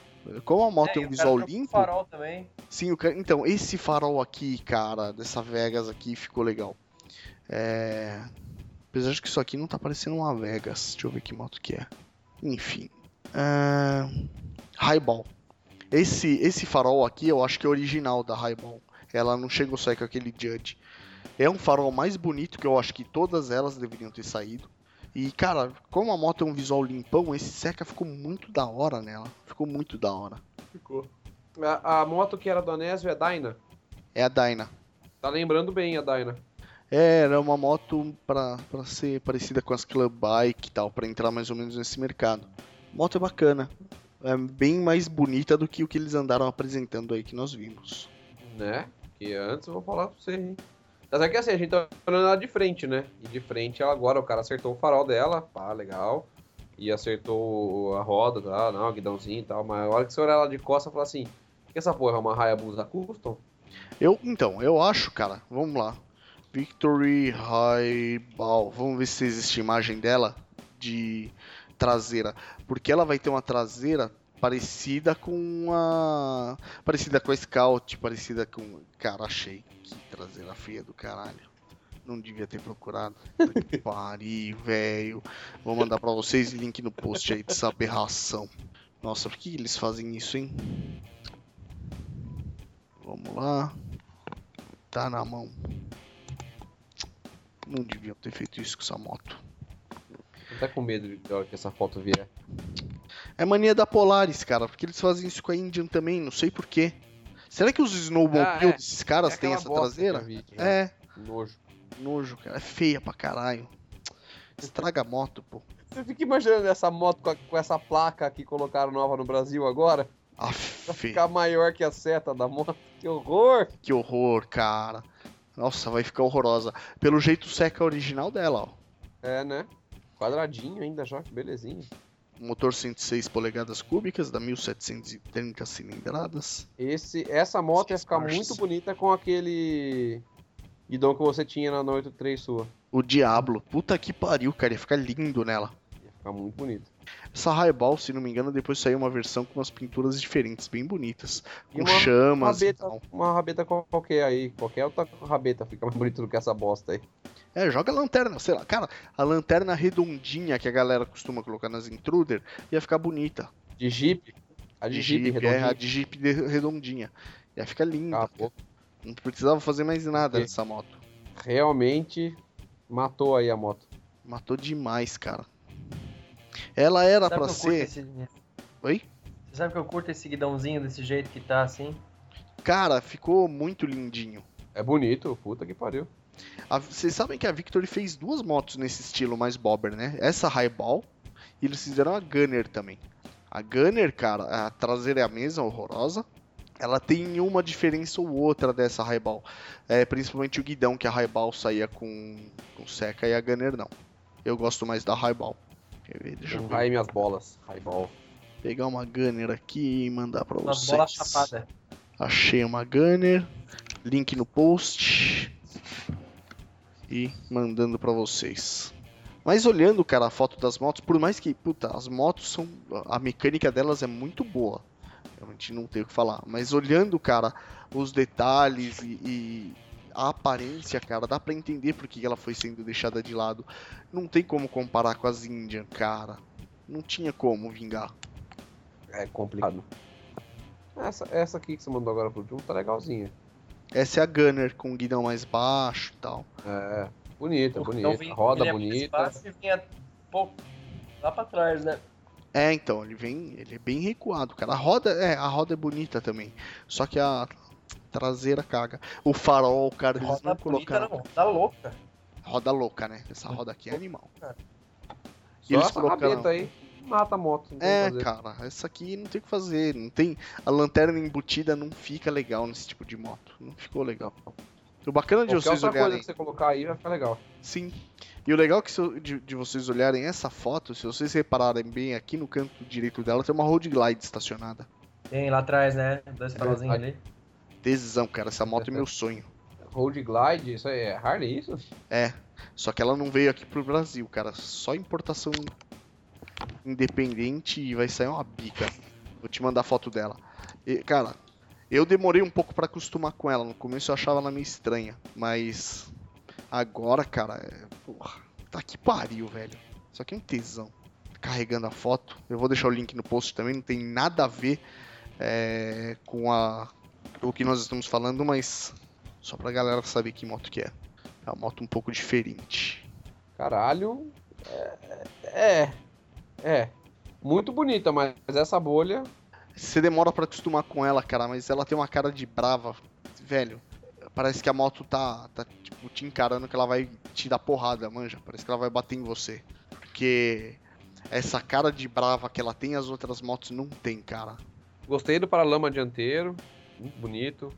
Como a moto É, tem e um o visual o limpo. farol também. Sim, o então, esse farol aqui, cara, dessa Vegas aqui, ficou legal. É... Apesar de que isso aqui não tá parecendo uma Vegas. Deixa eu ver que moto que é. Enfim. É... Highball. Esse, esse farol aqui eu acho que é original da Highball. Ela não chegou a sair com aquele Judge. É um farol mais bonito que eu acho que todas elas deveriam ter saído. E, cara, como a moto é um visual limpão, esse seca ficou muito da hora nela. Ficou muito da hora. Ficou. A, a moto que era do Anésio é Dyna. É a Dyna. Tá lembrando bem a Dyna. É, era uma moto pra, pra ser parecida com as Club Bike e tal, pra entrar mais ou menos nesse mercado. Moto é bacana. É bem mais bonita do que o que eles andaram apresentando aí que nós vimos. Né? Que antes eu vou falar pra você, hein? Mas é que assim, a gente tá olhando ela de frente, né? E de frente ela agora, o cara acertou o farol dela, pá, legal. E acertou a roda, tá? Não, o guidãozinho e tal. Mas a hora que você olhar ela de costa, fala assim: o que essa porra é uma Hayabusa Custom? Eu, então, eu acho, cara, vamos lá. Victory Highball. Vamos ver se existe imagem dela de traseira, porque ela vai ter uma traseira parecida com a parecida com a Scout, parecida com, cara, achei que traseira feia do caralho. Não devia ter procurado. Que pariu, velho. Vou mandar pra vocês link no post aí dessa aberração. Nossa, por que eles fazem isso, hein? Vamos lá. Tá na mão. Não deviam ter feito isso com essa moto. Tô até com medo de hora que essa foto vier. É mania da Polaris, cara, porque eles fazem isso com a Indian também, não sei porquê. Será que os snowmobile Ah, é. desses caras É têm essa traseira? vi já. É, Nojo. nojo, cara. É feia pra caralho. Estraga a moto, pô. Você fica imaginando essa moto com, a- com essa placa que colocaram nova no Brasil agora? Pra Aff, ficar maior que a seta da moto. Que horror! que horror, cara. Nossa, vai ficar horrorosa. Pelo jeito seca a original dela, ó. É, né? Quadradinho ainda já, que belezinha. Motor 106 polegadas cúbicas, da 1730 cilindradas. Esse, essa moto ia ficar marchas. muito bonita com aquele guidão que você tinha na 83 sua. O Diablo, puta que pariu, cara, ia ficar lindo nela. Ia ficar muito bonito. Essa Highball, se não me engano, depois saiu uma versão com umas pinturas diferentes, bem bonitas. Com uma chamas e rabeta, uma rabeta qualquer aí. Qualquer outra rabeta fica mais bonito do que essa bosta aí. É, joga lanterna, sei lá. Cara, a lanterna redondinha que a galera costuma colocar nas Intruder ia ficar bonita. De Jeep. A de, Jeep, é, a redondinha. de Jeep de- redondinha. Ia ficar linda. Acabou. Não precisava fazer mais nada Ok. nessa moto. Realmente matou aí a moto. Matou demais, cara. Ela era curto ser. esse... Oi? Você sabe que eu curto esse guidãozinho desse jeito que tá assim? Cara, ficou muito lindinho. É bonito, puta que pariu. A- Vocês sabem que a Victory fez duas motos nesse estilo mais bobber, né? Essa Highball e eles fizeram a Gunner também. A Gunner, cara, a traseira é a mesma, horrorosa. Ela tem uma diferença ou outra dessa Highball. É, principalmente o guidão, que a Highball saía com, com seca e a Gunner não. Eu gosto mais da Highball. Quer ver? Deixa eu ver. minhas bolas. Highball. pegar uma Gunner aqui e mandar pra vocês. bolas chapadas. Achei uma Gunner. Link no post. E mandando pra vocês. Mas olhando, cara, a foto das motos, por mais que, puta, as motos são. A mecânica delas é muito boa. Realmente não tenho o que falar. Mas olhando, cara, os detalhes e, e a aparência, cara, dá pra entender por que ela foi sendo deixada de lado. Não tem como comparar com as Indian, cara. Não tinha como vingar. É complicado. Essa, essa aqui que você mandou agora pro último tá legalzinha. Essa é a Gunner com o guidão mais baixo e tal. É, bonita, Então bonita. vem- Roda ele é bonita. espaço e vinha pouco lá pra trás, né? É, então, ele vem, ele é bem recuado, cara. A roda, é, a roda é bonita também. Só que a traseira caga. O farol, cara, eles Roda não bonita colocaram. não, tá louca. Roda louca, né? Essa roda aqui é animal. Cara. E Só eles colocaram- aí mata a moto. É, cara, essa aqui não tem o que fazer. Não tem. A lanterna embutida não fica legal nesse tipo de moto. Não ficou legal. O bacana de Qualquer vocês outra coisa olharem. que você colocar aí vai ficar legal. Sim. E o legal é que se- de, de vocês olharem essa foto, se vocês repararem bem aqui no canto direito dela, tem uma road glide estacionada. Tem lá atrás, né? Dois farolzinhos ali. Tesão, cara. Essa moto é meu sonho. Road Glide, isso aí é Harley, isso? É. Só que ela não veio aqui pro Brasil, cara. Só importação independente e vai sair uma bica. Vou te mandar foto dela. E, cara, eu demorei um pouco pra acostumar com ela. No começo eu achava ela meio estranha. Mas agora, cara, é... porra, tá que pariu, velho. Isso aqui é um tesão. Carregando a foto. Eu vou deixar o link no post também. Não tem nada a ver é, com a o que nós estamos falando, mas só pra galera saber que moto que é. É uma moto um pouco diferente. Caralho. É. É. é. Muito bonita, mas essa bolha. Você demora pra acostumar com ela, cara, mas ela tem uma cara de brava, velho. Parece que a moto tá, tá tipo, te encarando que ela vai te dar porrada, manja. Parece que ela vai bater em você. Porque essa cara de brava que ela tem, as outras motos não tem, cara. Gostei do paralama dianteiro. Muito bonito.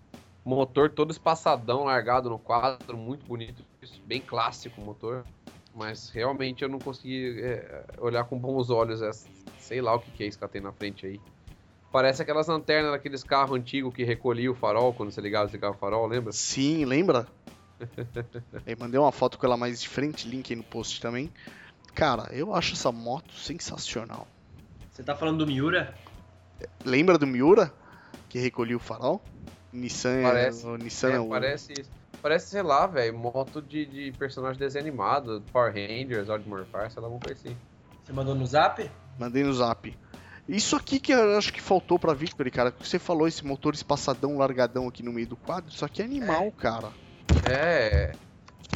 Motor todo espaçadão, largado no quadro. Muito bonito. Isso, Bem clássico o motor. Mas realmente eu não consegui é, olhar com bons olhos. Essa, sei lá o que, que é isso que ela tem na frente aí. Parece aquelas lanternas daqueles carros antigos que recolhia o farol quando você ligava e desligava o farol, lembra? Sim, lembra? Eu mandei uma foto com ela mais de frente, link aí no post também. Cara, eu acho essa moto sensacional. Você tá falando do Miura? Lembra do Miura? Que recolhia o farol? Nissan, Parece. o Nissan É, é o- parece, parece, sei lá, velho, moto de, de personagem desenho animado, Power Rangers, Odd Morpher, sei lá, alguma coisa assim. Você mandou no zap? Mandei no zap. Isso aqui que eu acho que faltou pra Victory, cara. que Você falou esse motor espaçadão, largadão aqui no meio do quadro. Isso aqui é animal, cara. É.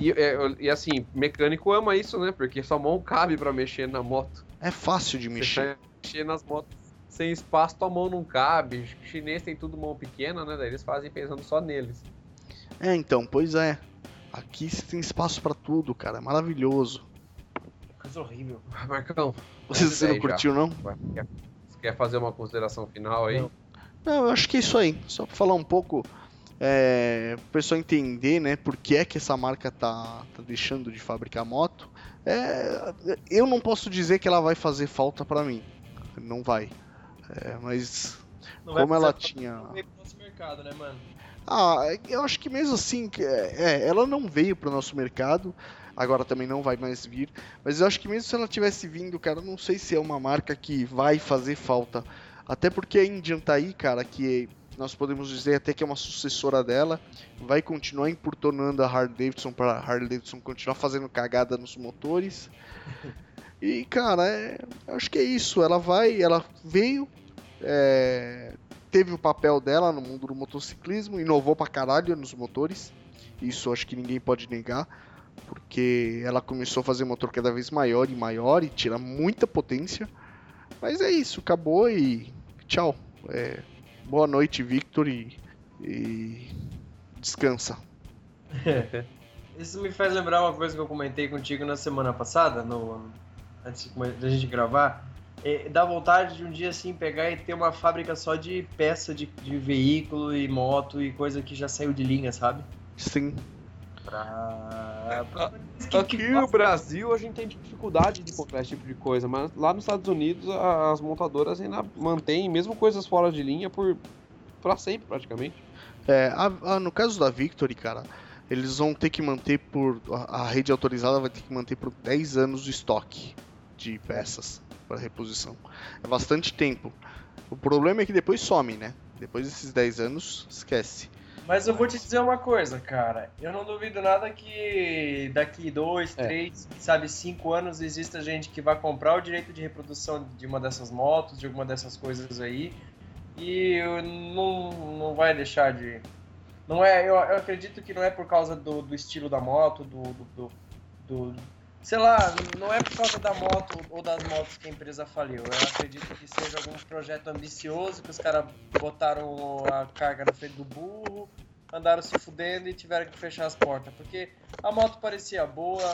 E, é, e assim, mecânico ama isso, né? Porque sua mão cabe pra mexer na moto. É fácil de Você mexer. vai mexer nas motos sem espaço, tua mão não cabe. O chinês tem tudo mão pequena, né? Daí eles fazem pensando só neles. É, então, pois é. Aqui você tem espaço pra tudo, cara. É maravilhoso. Coisa horrível. Marcão, Você, você não daí já. curtiu, não? você quer fazer uma consideração final aí? Não. Não, eu acho que é isso aí. Só pra falar um pouco, é, pro pessoal entender, né, por que é que essa marca tá, tá deixando de fabricar moto. É, eu não posso dizer que ela vai fazer falta pra mim. Não vai. É, mas Não como ela tinha. Nosso mercado, né, mano? Ah, eu acho que mesmo assim, que- é, ela não veio pro nosso mercado, agora também não vai mais vir, mas eu acho que mesmo se ela tivesse vindo, cara, não sei se é uma marca que vai fazer falta. Até porque a Indian tá aí, cara, que nós podemos dizer até que é uma sucessora dela, vai continuar importunando a Harley Davidson para Harley Davidson continuar fazendo cagada nos motores. E, cara, é, acho que é isso. Ela vai, ela veio, é, teve o papel dela no mundo do motociclismo, inovou pra caralho nos motores. Isso acho que ninguém pode negar, porque ela começou a fazer motor cada vez maior e maior e tira muita potência. Mas é isso, acabou e tchau. É, boa noite, Victor, e, e descansa. Isso me faz lembrar uma coisa que eu comentei contigo na semana passada, no, antes da gente gravar. É, dá vontade de um dia assim pegar e ter uma fábrica só de peça de, de veículo e moto e coisa que já saiu de linha, sabe? Sim. Pra. pra- Aqui no Brasil a gente tem dificuldade de comprar esse tipo de coisa, mas lá nos Estados Unidos as montadoras ainda mantêm mesmo coisas fora de linha por para sempre praticamente. É, a- a- no caso da Victory, cara, eles vão ter que manter por. A, a rede autorizada vai ter que manter por 10 anos de estoque de peças para reposição. É bastante tempo. O problema é que depois some, né? Depois desses 10 anos, esquece. Mas eu vou te dizer uma coisa, cara. Eu não duvido nada que daqui dois, É. três, sabe, cinco anos exista gente que vai comprar o direito de reprodução de uma dessas motos, de alguma dessas coisas aí, e não, não vai deixar de. Não é, eu, eu acredito que não é por causa do, do estilo da moto, do, do, do- do- Sei lá, não é por causa da moto ou das motos que a empresa faliu. Eu acredito que seja algum projeto ambicioso que os caras botaram a carga na frente do burro, andaram se fudendo e tiveram que fechar as portas. Porque a moto parecia boa.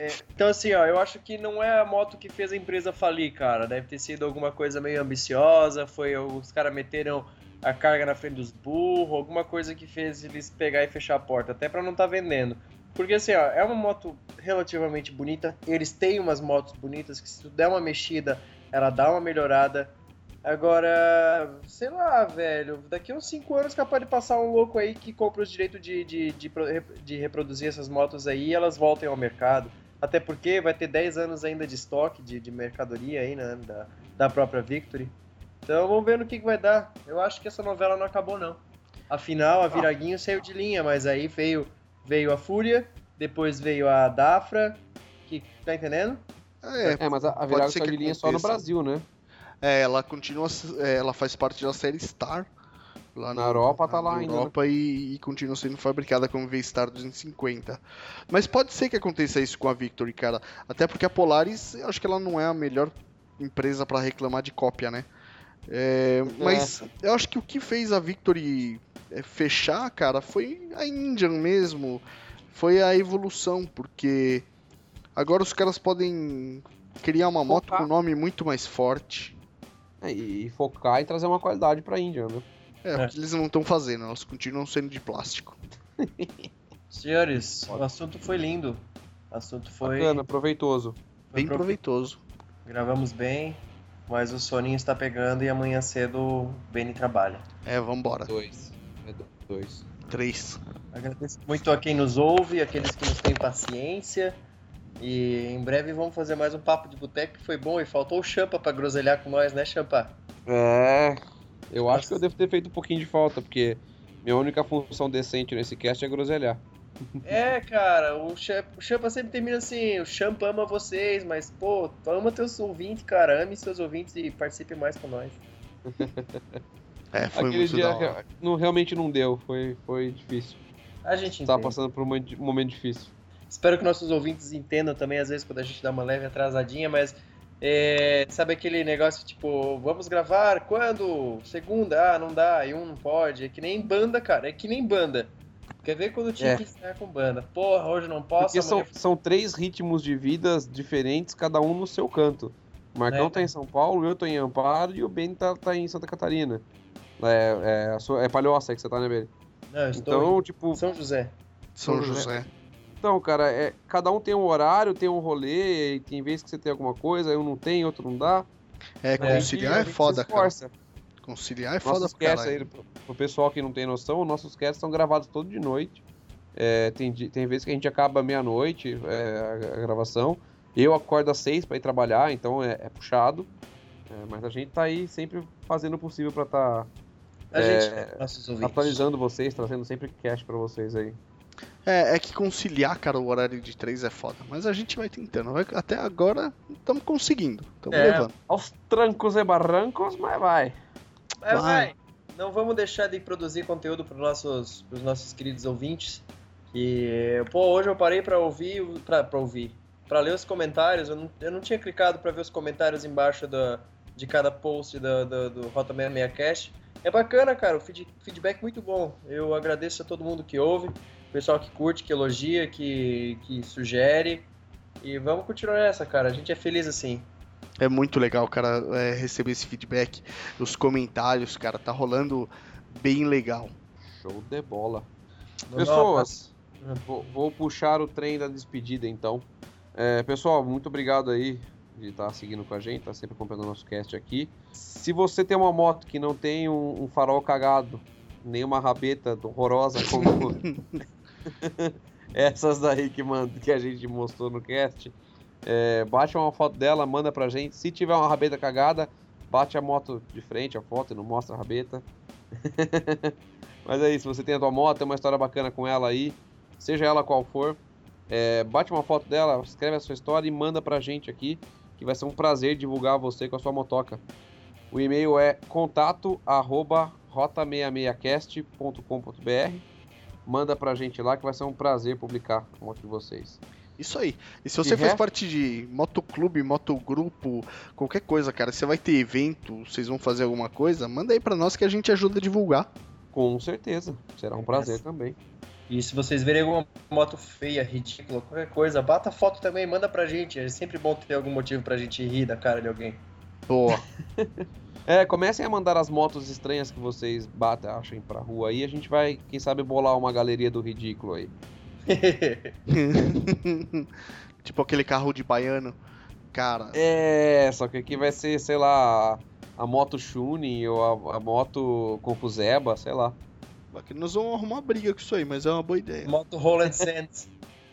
é, Então, assim, ó, eu acho que não é a moto que fez a empresa falir, cara. Deve ter sido alguma coisa meio ambiciosa. Foi os caras meteram a carga na frente dos burros, alguma coisa que fez eles pegar e fechar a porta, até para não estar tá vendendo. Porque assim, ó, é uma moto relativamente bonita. Eles têm umas motos bonitas que se tu der uma mexida, ela dá uma melhorada. Agora, sei lá, velho, daqui a uns 5 anos capaz de passar um louco aí que compra os direitos de, de, de, de, reproduzir essas motos aí e elas voltem ao mercado. Até porque vai ter 10 anos ainda de estoque de, de mercadoria aí, né, da, da própria Victory. Então vamos ver no que, que vai dar. Eu acho que essa novela não acabou, não. Afinal, a Viraguinho saiu de linha, mas aí veio, veio a Fúria, depois veio a Dafra, que tá entendendo? É, é mas a, a Virago saiu de linha só no Brasil, né? É, ela continua, é, ela faz parte da série Star. Lá na, na Europa tá lá na ainda. Né? Europa e, e, continua sendo fabricada como V-Star 250. Mas pode ser que aconteça isso com a Victory, cara. Até porque a Polaris, eu acho que ela não é a melhor empresa para reclamar de cópia, né? É, mas é. eu acho que o que fez a Victory é, fechar, cara, foi a Indian mesmo. Foi a evolução, porque agora os caras podem criar uma focar. moto com um nome muito mais forte. É, e focar em trazer uma qualidade pra Indian, né? É, é. eles não estão fazendo, elas continuam sendo de plástico. Senhores, o assunto foi lindo. O assunto foi. Bacana, proveitoso. Bem proveitoso. Gravamos bem, mas o soninho está pegando e amanhã cedo o Benny trabalha. É, vambora. Dois. Dois. Três. Agradeço muito a quem nos ouve, aqueles que nos têm paciência. E em breve vamos fazer mais um papo de boteco que foi bom e faltou o Champa para groselhar com nós, né, Champa? É. Eu Nossa. acho que eu devo ter feito um pouquinho de falta, porque minha única função decente nesse cast é groselhar. É, cara, o Champa sempre termina assim, o Champa ama vocês, mas, pô, ama teus ouvintes, cara, ame seus ouvintes e participe mais com nós. é, foi Aquele muito dia não, realmente não deu, foi, foi difícil. A gente Tava passando por um momento difícil. Espero que nossos ouvintes entendam também, às vezes, quando a gente dá uma leve atrasadinha, mas é, sabe aquele negócio tipo, vamos gravar quando? Segunda? Ah, não dá, e um não pode. É que nem banda, cara, é que nem banda. Quer ver quando tinha é. que ensinar com banda? Porra, hoje não posso. Porque são, são três ritmos de vidas diferentes, cada um no seu canto. O Marcão é. tá em São Paulo, eu tô em Amparo e o Ben tá, tá em Santa Catarina. É, é, é Palhoça que você tá, né, Ben? Não, então, tipo. São José. São José. Então, cara, é, cada um tem um horário, tem um rolê, e tem vezes que você tem alguma coisa, um não tem, outro não dá. É, conciliar é, é foda, cara. Conciliar é foda nossos pra caralho. Aí, pro, pro pessoal que não tem noção, nossos casts são gravados todo de noite. É, tem, tem vezes que a gente acaba meia-noite é, a, a, gravação. Eu acordo às seis para ir trabalhar, então é, é puxado. É, mas a gente tá aí sempre fazendo o possível para tá é, atualizando vocês, trazendo sempre cast para vocês aí. É, é que conciliar, cara, o horário de três é foda. Mas a gente vai tentando. Vai, até agora estamos conseguindo. Estamos é, levando. Aos trancos e barrancos, mas vai. É, vai. vai. Não vamos deixar de produzir conteúdo para os nossos, pros nossos queridos ouvintes. Que, pô, hoje eu parei para ouvir, para ouvir, para ler os comentários. Eu não, eu não tinha clicado para ver os comentários embaixo do, de cada post do, do, do Rota 66 Cast. É bacana, cara, o feed, feedback muito bom. Eu agradeço a todo mundo que ouve, pessoal que curte, que elogia, que, que sugere. E vamos continuar nessa, cara. A gente é feliz assim. É muito legal, cara, é, receber esse feedback, os comentários, cara, tá rolando bem legal. Show de bola. Pessoas, vou, vou, puxar o trem da despedida então. É, pessoal, muito obrigado aí de estar tá seguindo com a gente, tá sempre acompanhando o nosso cast aqui. Se você tem uma moto que não tem um, um farol cagado, nem uma rabeta horrorosa como essas daí que, manda, que a gente mostrou no cast, é, bate uma foto dela, manda pra gente. Se tiver uma rabeta cagada, bate a moto de frente, a foto e não mostra a rabeta. Mas é isso, você tem a tua moto, tem uma história bacana com ela aí, seja ela qual for, é, bate uma foto dela, escreve a sua história e manda pra gente aqui, que vai ser um prazer divulgar você com a sua motoca. O e-mail é contato arroba rota66cast.com.br Manda pra gente lá que vai ser um prazer publicar a moto de vocês. Isso aí. E se você e faz é? parte de motoclube, motogrupo, qualquer coisa, cara, você vai ter evento, vocês vão fazer alguma coisa, manda aí pra nós que a gente ajuda a divulgar. Com certeza. Será um prazer também. E se vocês verem alguma moto feia, ridícula, qualquer coisa, bata foto também, manda pra gente. É sempre bom ter algum motivo pra gente rir da cara de alguém. Boa. É, comecem a mandar as motos estranhas que vocês batem, achem pra rua aí. A gente vai, quem sabe, bolar uma galeria do ridículo aí. tipo aquele carro de baiano. Cara, É, só que aqui vai ser, sei lá, a moto Shuni ou a, a moto Confuseba, sei lá. aqui nós vamos arrumar briga com isso aí, mas é uma boa ideia. Moto Roland Sands.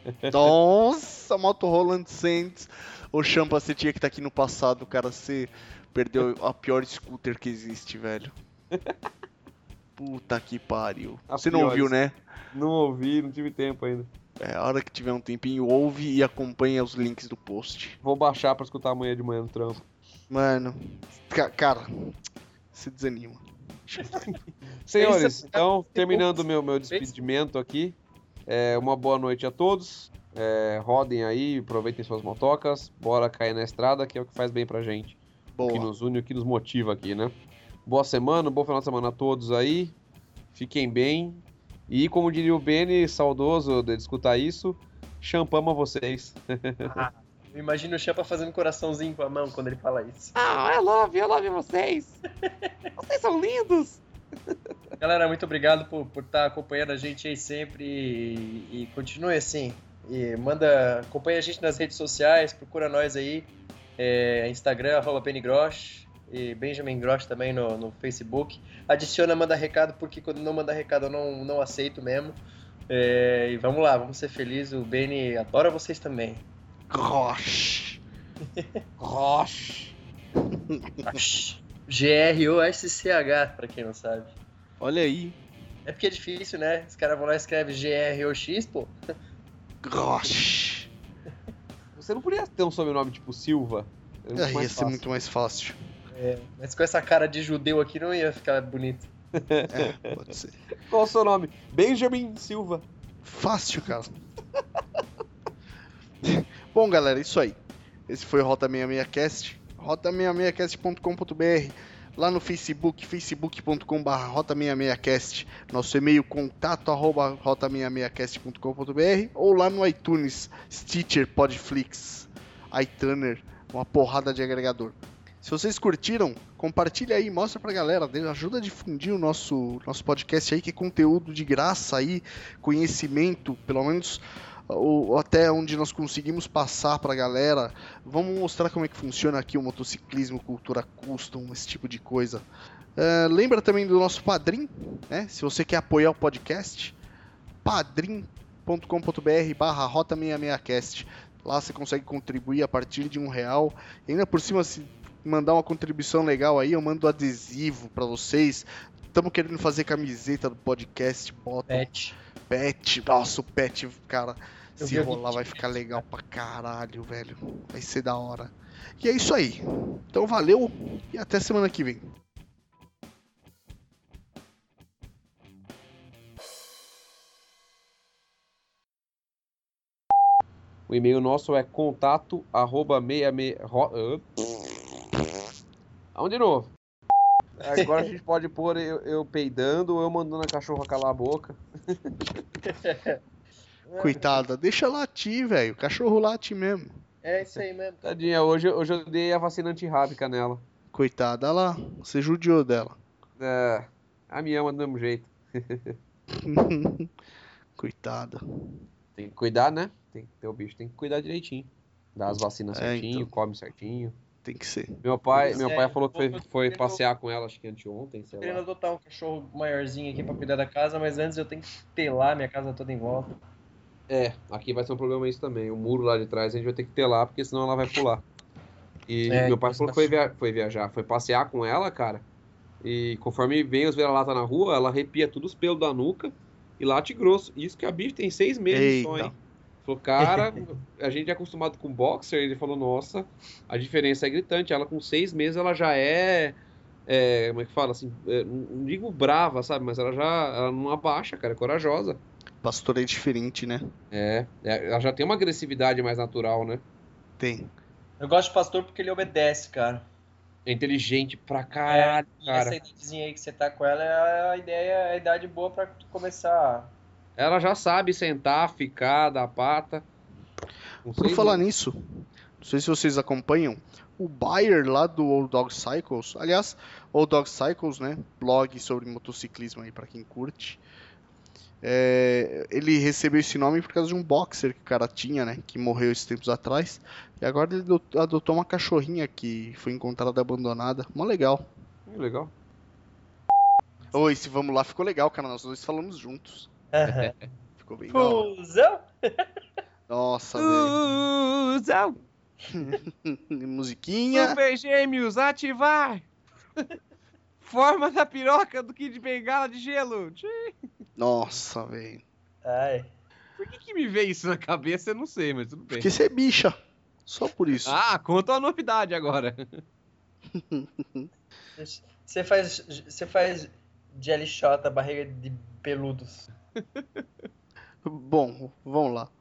Nossa, moto Roland Sands. Ô Champa, você tinha que estar aqui no passado, cara. Você perdeu a pior scooter que existe, velho. Puta que pariu. A Você não pior ouviu, né? Não ouvi, não tive tempo ainda. É, a hora que tiver um tempinho, ouve e acompanha os links do post. Vou baixar pra escutar amanhã de manhã no trampo. Mano, ca- cara, se desanima. Senhores, então, terminando o meu, meu despedimento aqui, é, uma boa noite a todos. É, rodem aí, aproveitem suas motocas, bora cair na estrada, que é o que faz bem pra gente. O que Boa. nos une, o que nos motiva aqui, né? Boa semana, bom final de semana a todos aí. Fiquem bem. E como diria o Beni, saudoso de escutar isso, champama vocês. Eu imagino o Champa fazendo coraçãozinho com a mão quando ele fala isso. Ah, I love, I love vocês. Vocês são lindos. Galera, muito obrigado por estar por tá acompanhando a gente aí sempre e, e continue assim. E manda, acompanha a gente nas redes sociais, procura nós aí. É, Instagram, arroba Benigrosh e Benjamin Grosh também no, no Facebook. Adiciona, manda recado, porque quando não manda recado eu não, não aceito mesmo. É, e vamos lá, vamos ser felizes. O Beni adora vocês também. Gosh. Roche. G-R-O-S-C-H, pra quem não sabe. Olha aí. É porque é difícil, né? Os caras vão lá e escrevem G-R-O-X, pô. Gosh. Você não podia ter um sobrenome tipo Silva? É muito Ah, ia mais ser fácil. muito mais fácil. É, mas com essa cara de judeu aqui não ia ficar bonito. É, pode ser. Qual o seu nome? Benjamin Silva. Fácil, cara. Bom, galera, isso aí. Esse foi o Rota 66 Cast. Rota66cast.com.br. Lá no Facebook, facebook.com.br Rota66cast. Nosso e-mail contato arroba rota66cast.com.br. Ou lá no iTunes, Stitcher, Podflix, iTuner, uma porrada de agregador. Se vocês curtiram, compartilha aí, mostra pra galera, ajuda a difundir o nosso, nosso podcast aí, que é conteúdo de graça aí, conhecimento, pelo menos o, até onde nós conseguimos passar pra galera. Vamos mostrar como é que funciona aqui o motociclismo, cultura custom, esse tipo de coisa. É, lembra também do nosso Padrim, né? Se você quer apoiar o podcast, padrim.com.br barra Rota 66cast. Lá você consegue contribuir a partir de um real. E ainda por cima, se mandar uma contribuição legal aí, eu mando adesivo pra vocês. Estamos querendo fazer camiseta do podcast, bota. Pet. Nossa, o pet, cara, Eu se rolar vai ficar legal pra caralho, velho. Vai ser da hora. E é isso aí. Então valeu e até semana que vem. O e-mail nosso é contato arroba 66... ro- ah. Vamos de novo. Agora a gente pode pôr eu, eu peidando ou eu mandando a cachorra calar a boca. Coitada, deixa latir, velho. O cachorro late mesmo. É isso aí mesmo. Tadinha, hoje, hoje eu dei a vacina antirrábica nela. Coitada, olha lá. Você judiou dela. É, a me ama do mesmo jeito. Coitada. Tem que cuidar, né? Tem que ter o bicho, tem que cuidar direitinho. Dá as vacinas É, certinho, então. come certinho. Tem que ser. Meu pai, meu é, pai falou que foi, foi passear com ela, acho que anteontem, sei querendo lá. adotar um cachorro maiorzinho aqui pra cuidar da casa, mas antes eu tenho que telar minha casa toda em volta. É, aqui vai ser um problema isso também. O muro lá de trás a gente vai ter que ter lá, porque senão ela vai pular. E É, meu pai falou tá que foi, via- foi viajar, foi passear com ela, cara. E conforme vem os vira-lata na rua, ela arrepia todos os pelos da nuca e late grosso. Isso que a bicha tem seis meses só, Eita. hein? Falou, cara, a gente é acostumado com boxer. Ele falou, nossa, a diferença é gritante. Ela com seis meses, ela já é. é, como é que fala assim? é, não digo brava, sabe? Mas ela já ela não abaixa, cara, é corajosa. Pastor é diferente, né? É, é, ela já tem uma agressividade mais natural, né? Tem. Eu gosto de pastor porque ele obedece, cara. É inteligente pra caralho, E cara. essa idadezinha aí que você tá com ela é a ideia, é a idade boa pra tu começar. Ela já sabe sentar, ficar, dar pata. Não Por falar não. nisso, não sei se vocês acompanham, o Bayer lá do Old Dog Cycles. Aliás, Old Dog Cycles, né? Blog sobre motociclismo aí para quem curte. É, ele recebeu esse nome por causa de um boxer que o cara tinha, né? Que morreu esses tempos atrás. E agora ele adotou uma cachorrinha que foi encontrada abandonada. Mó legal. Legal. Oi, se vamos lá, ficou legal, cara. Nós dois falamos juntos. ficou bem Fusão? Nossa. Fusão! Musiquinha. Super Gêmeos, ativar! Forma da piroca do Kid Bengala de gelo. Nossa, velho. Ai. Por que, que me veio isso na cabeça? Eu não sei, mas tudo bem. Porque você é bicha. Só por isso. Ah, conta uma novidade agora. Você faz. Você faz jelly shot a barriga de peludos. Bom, vamos lá.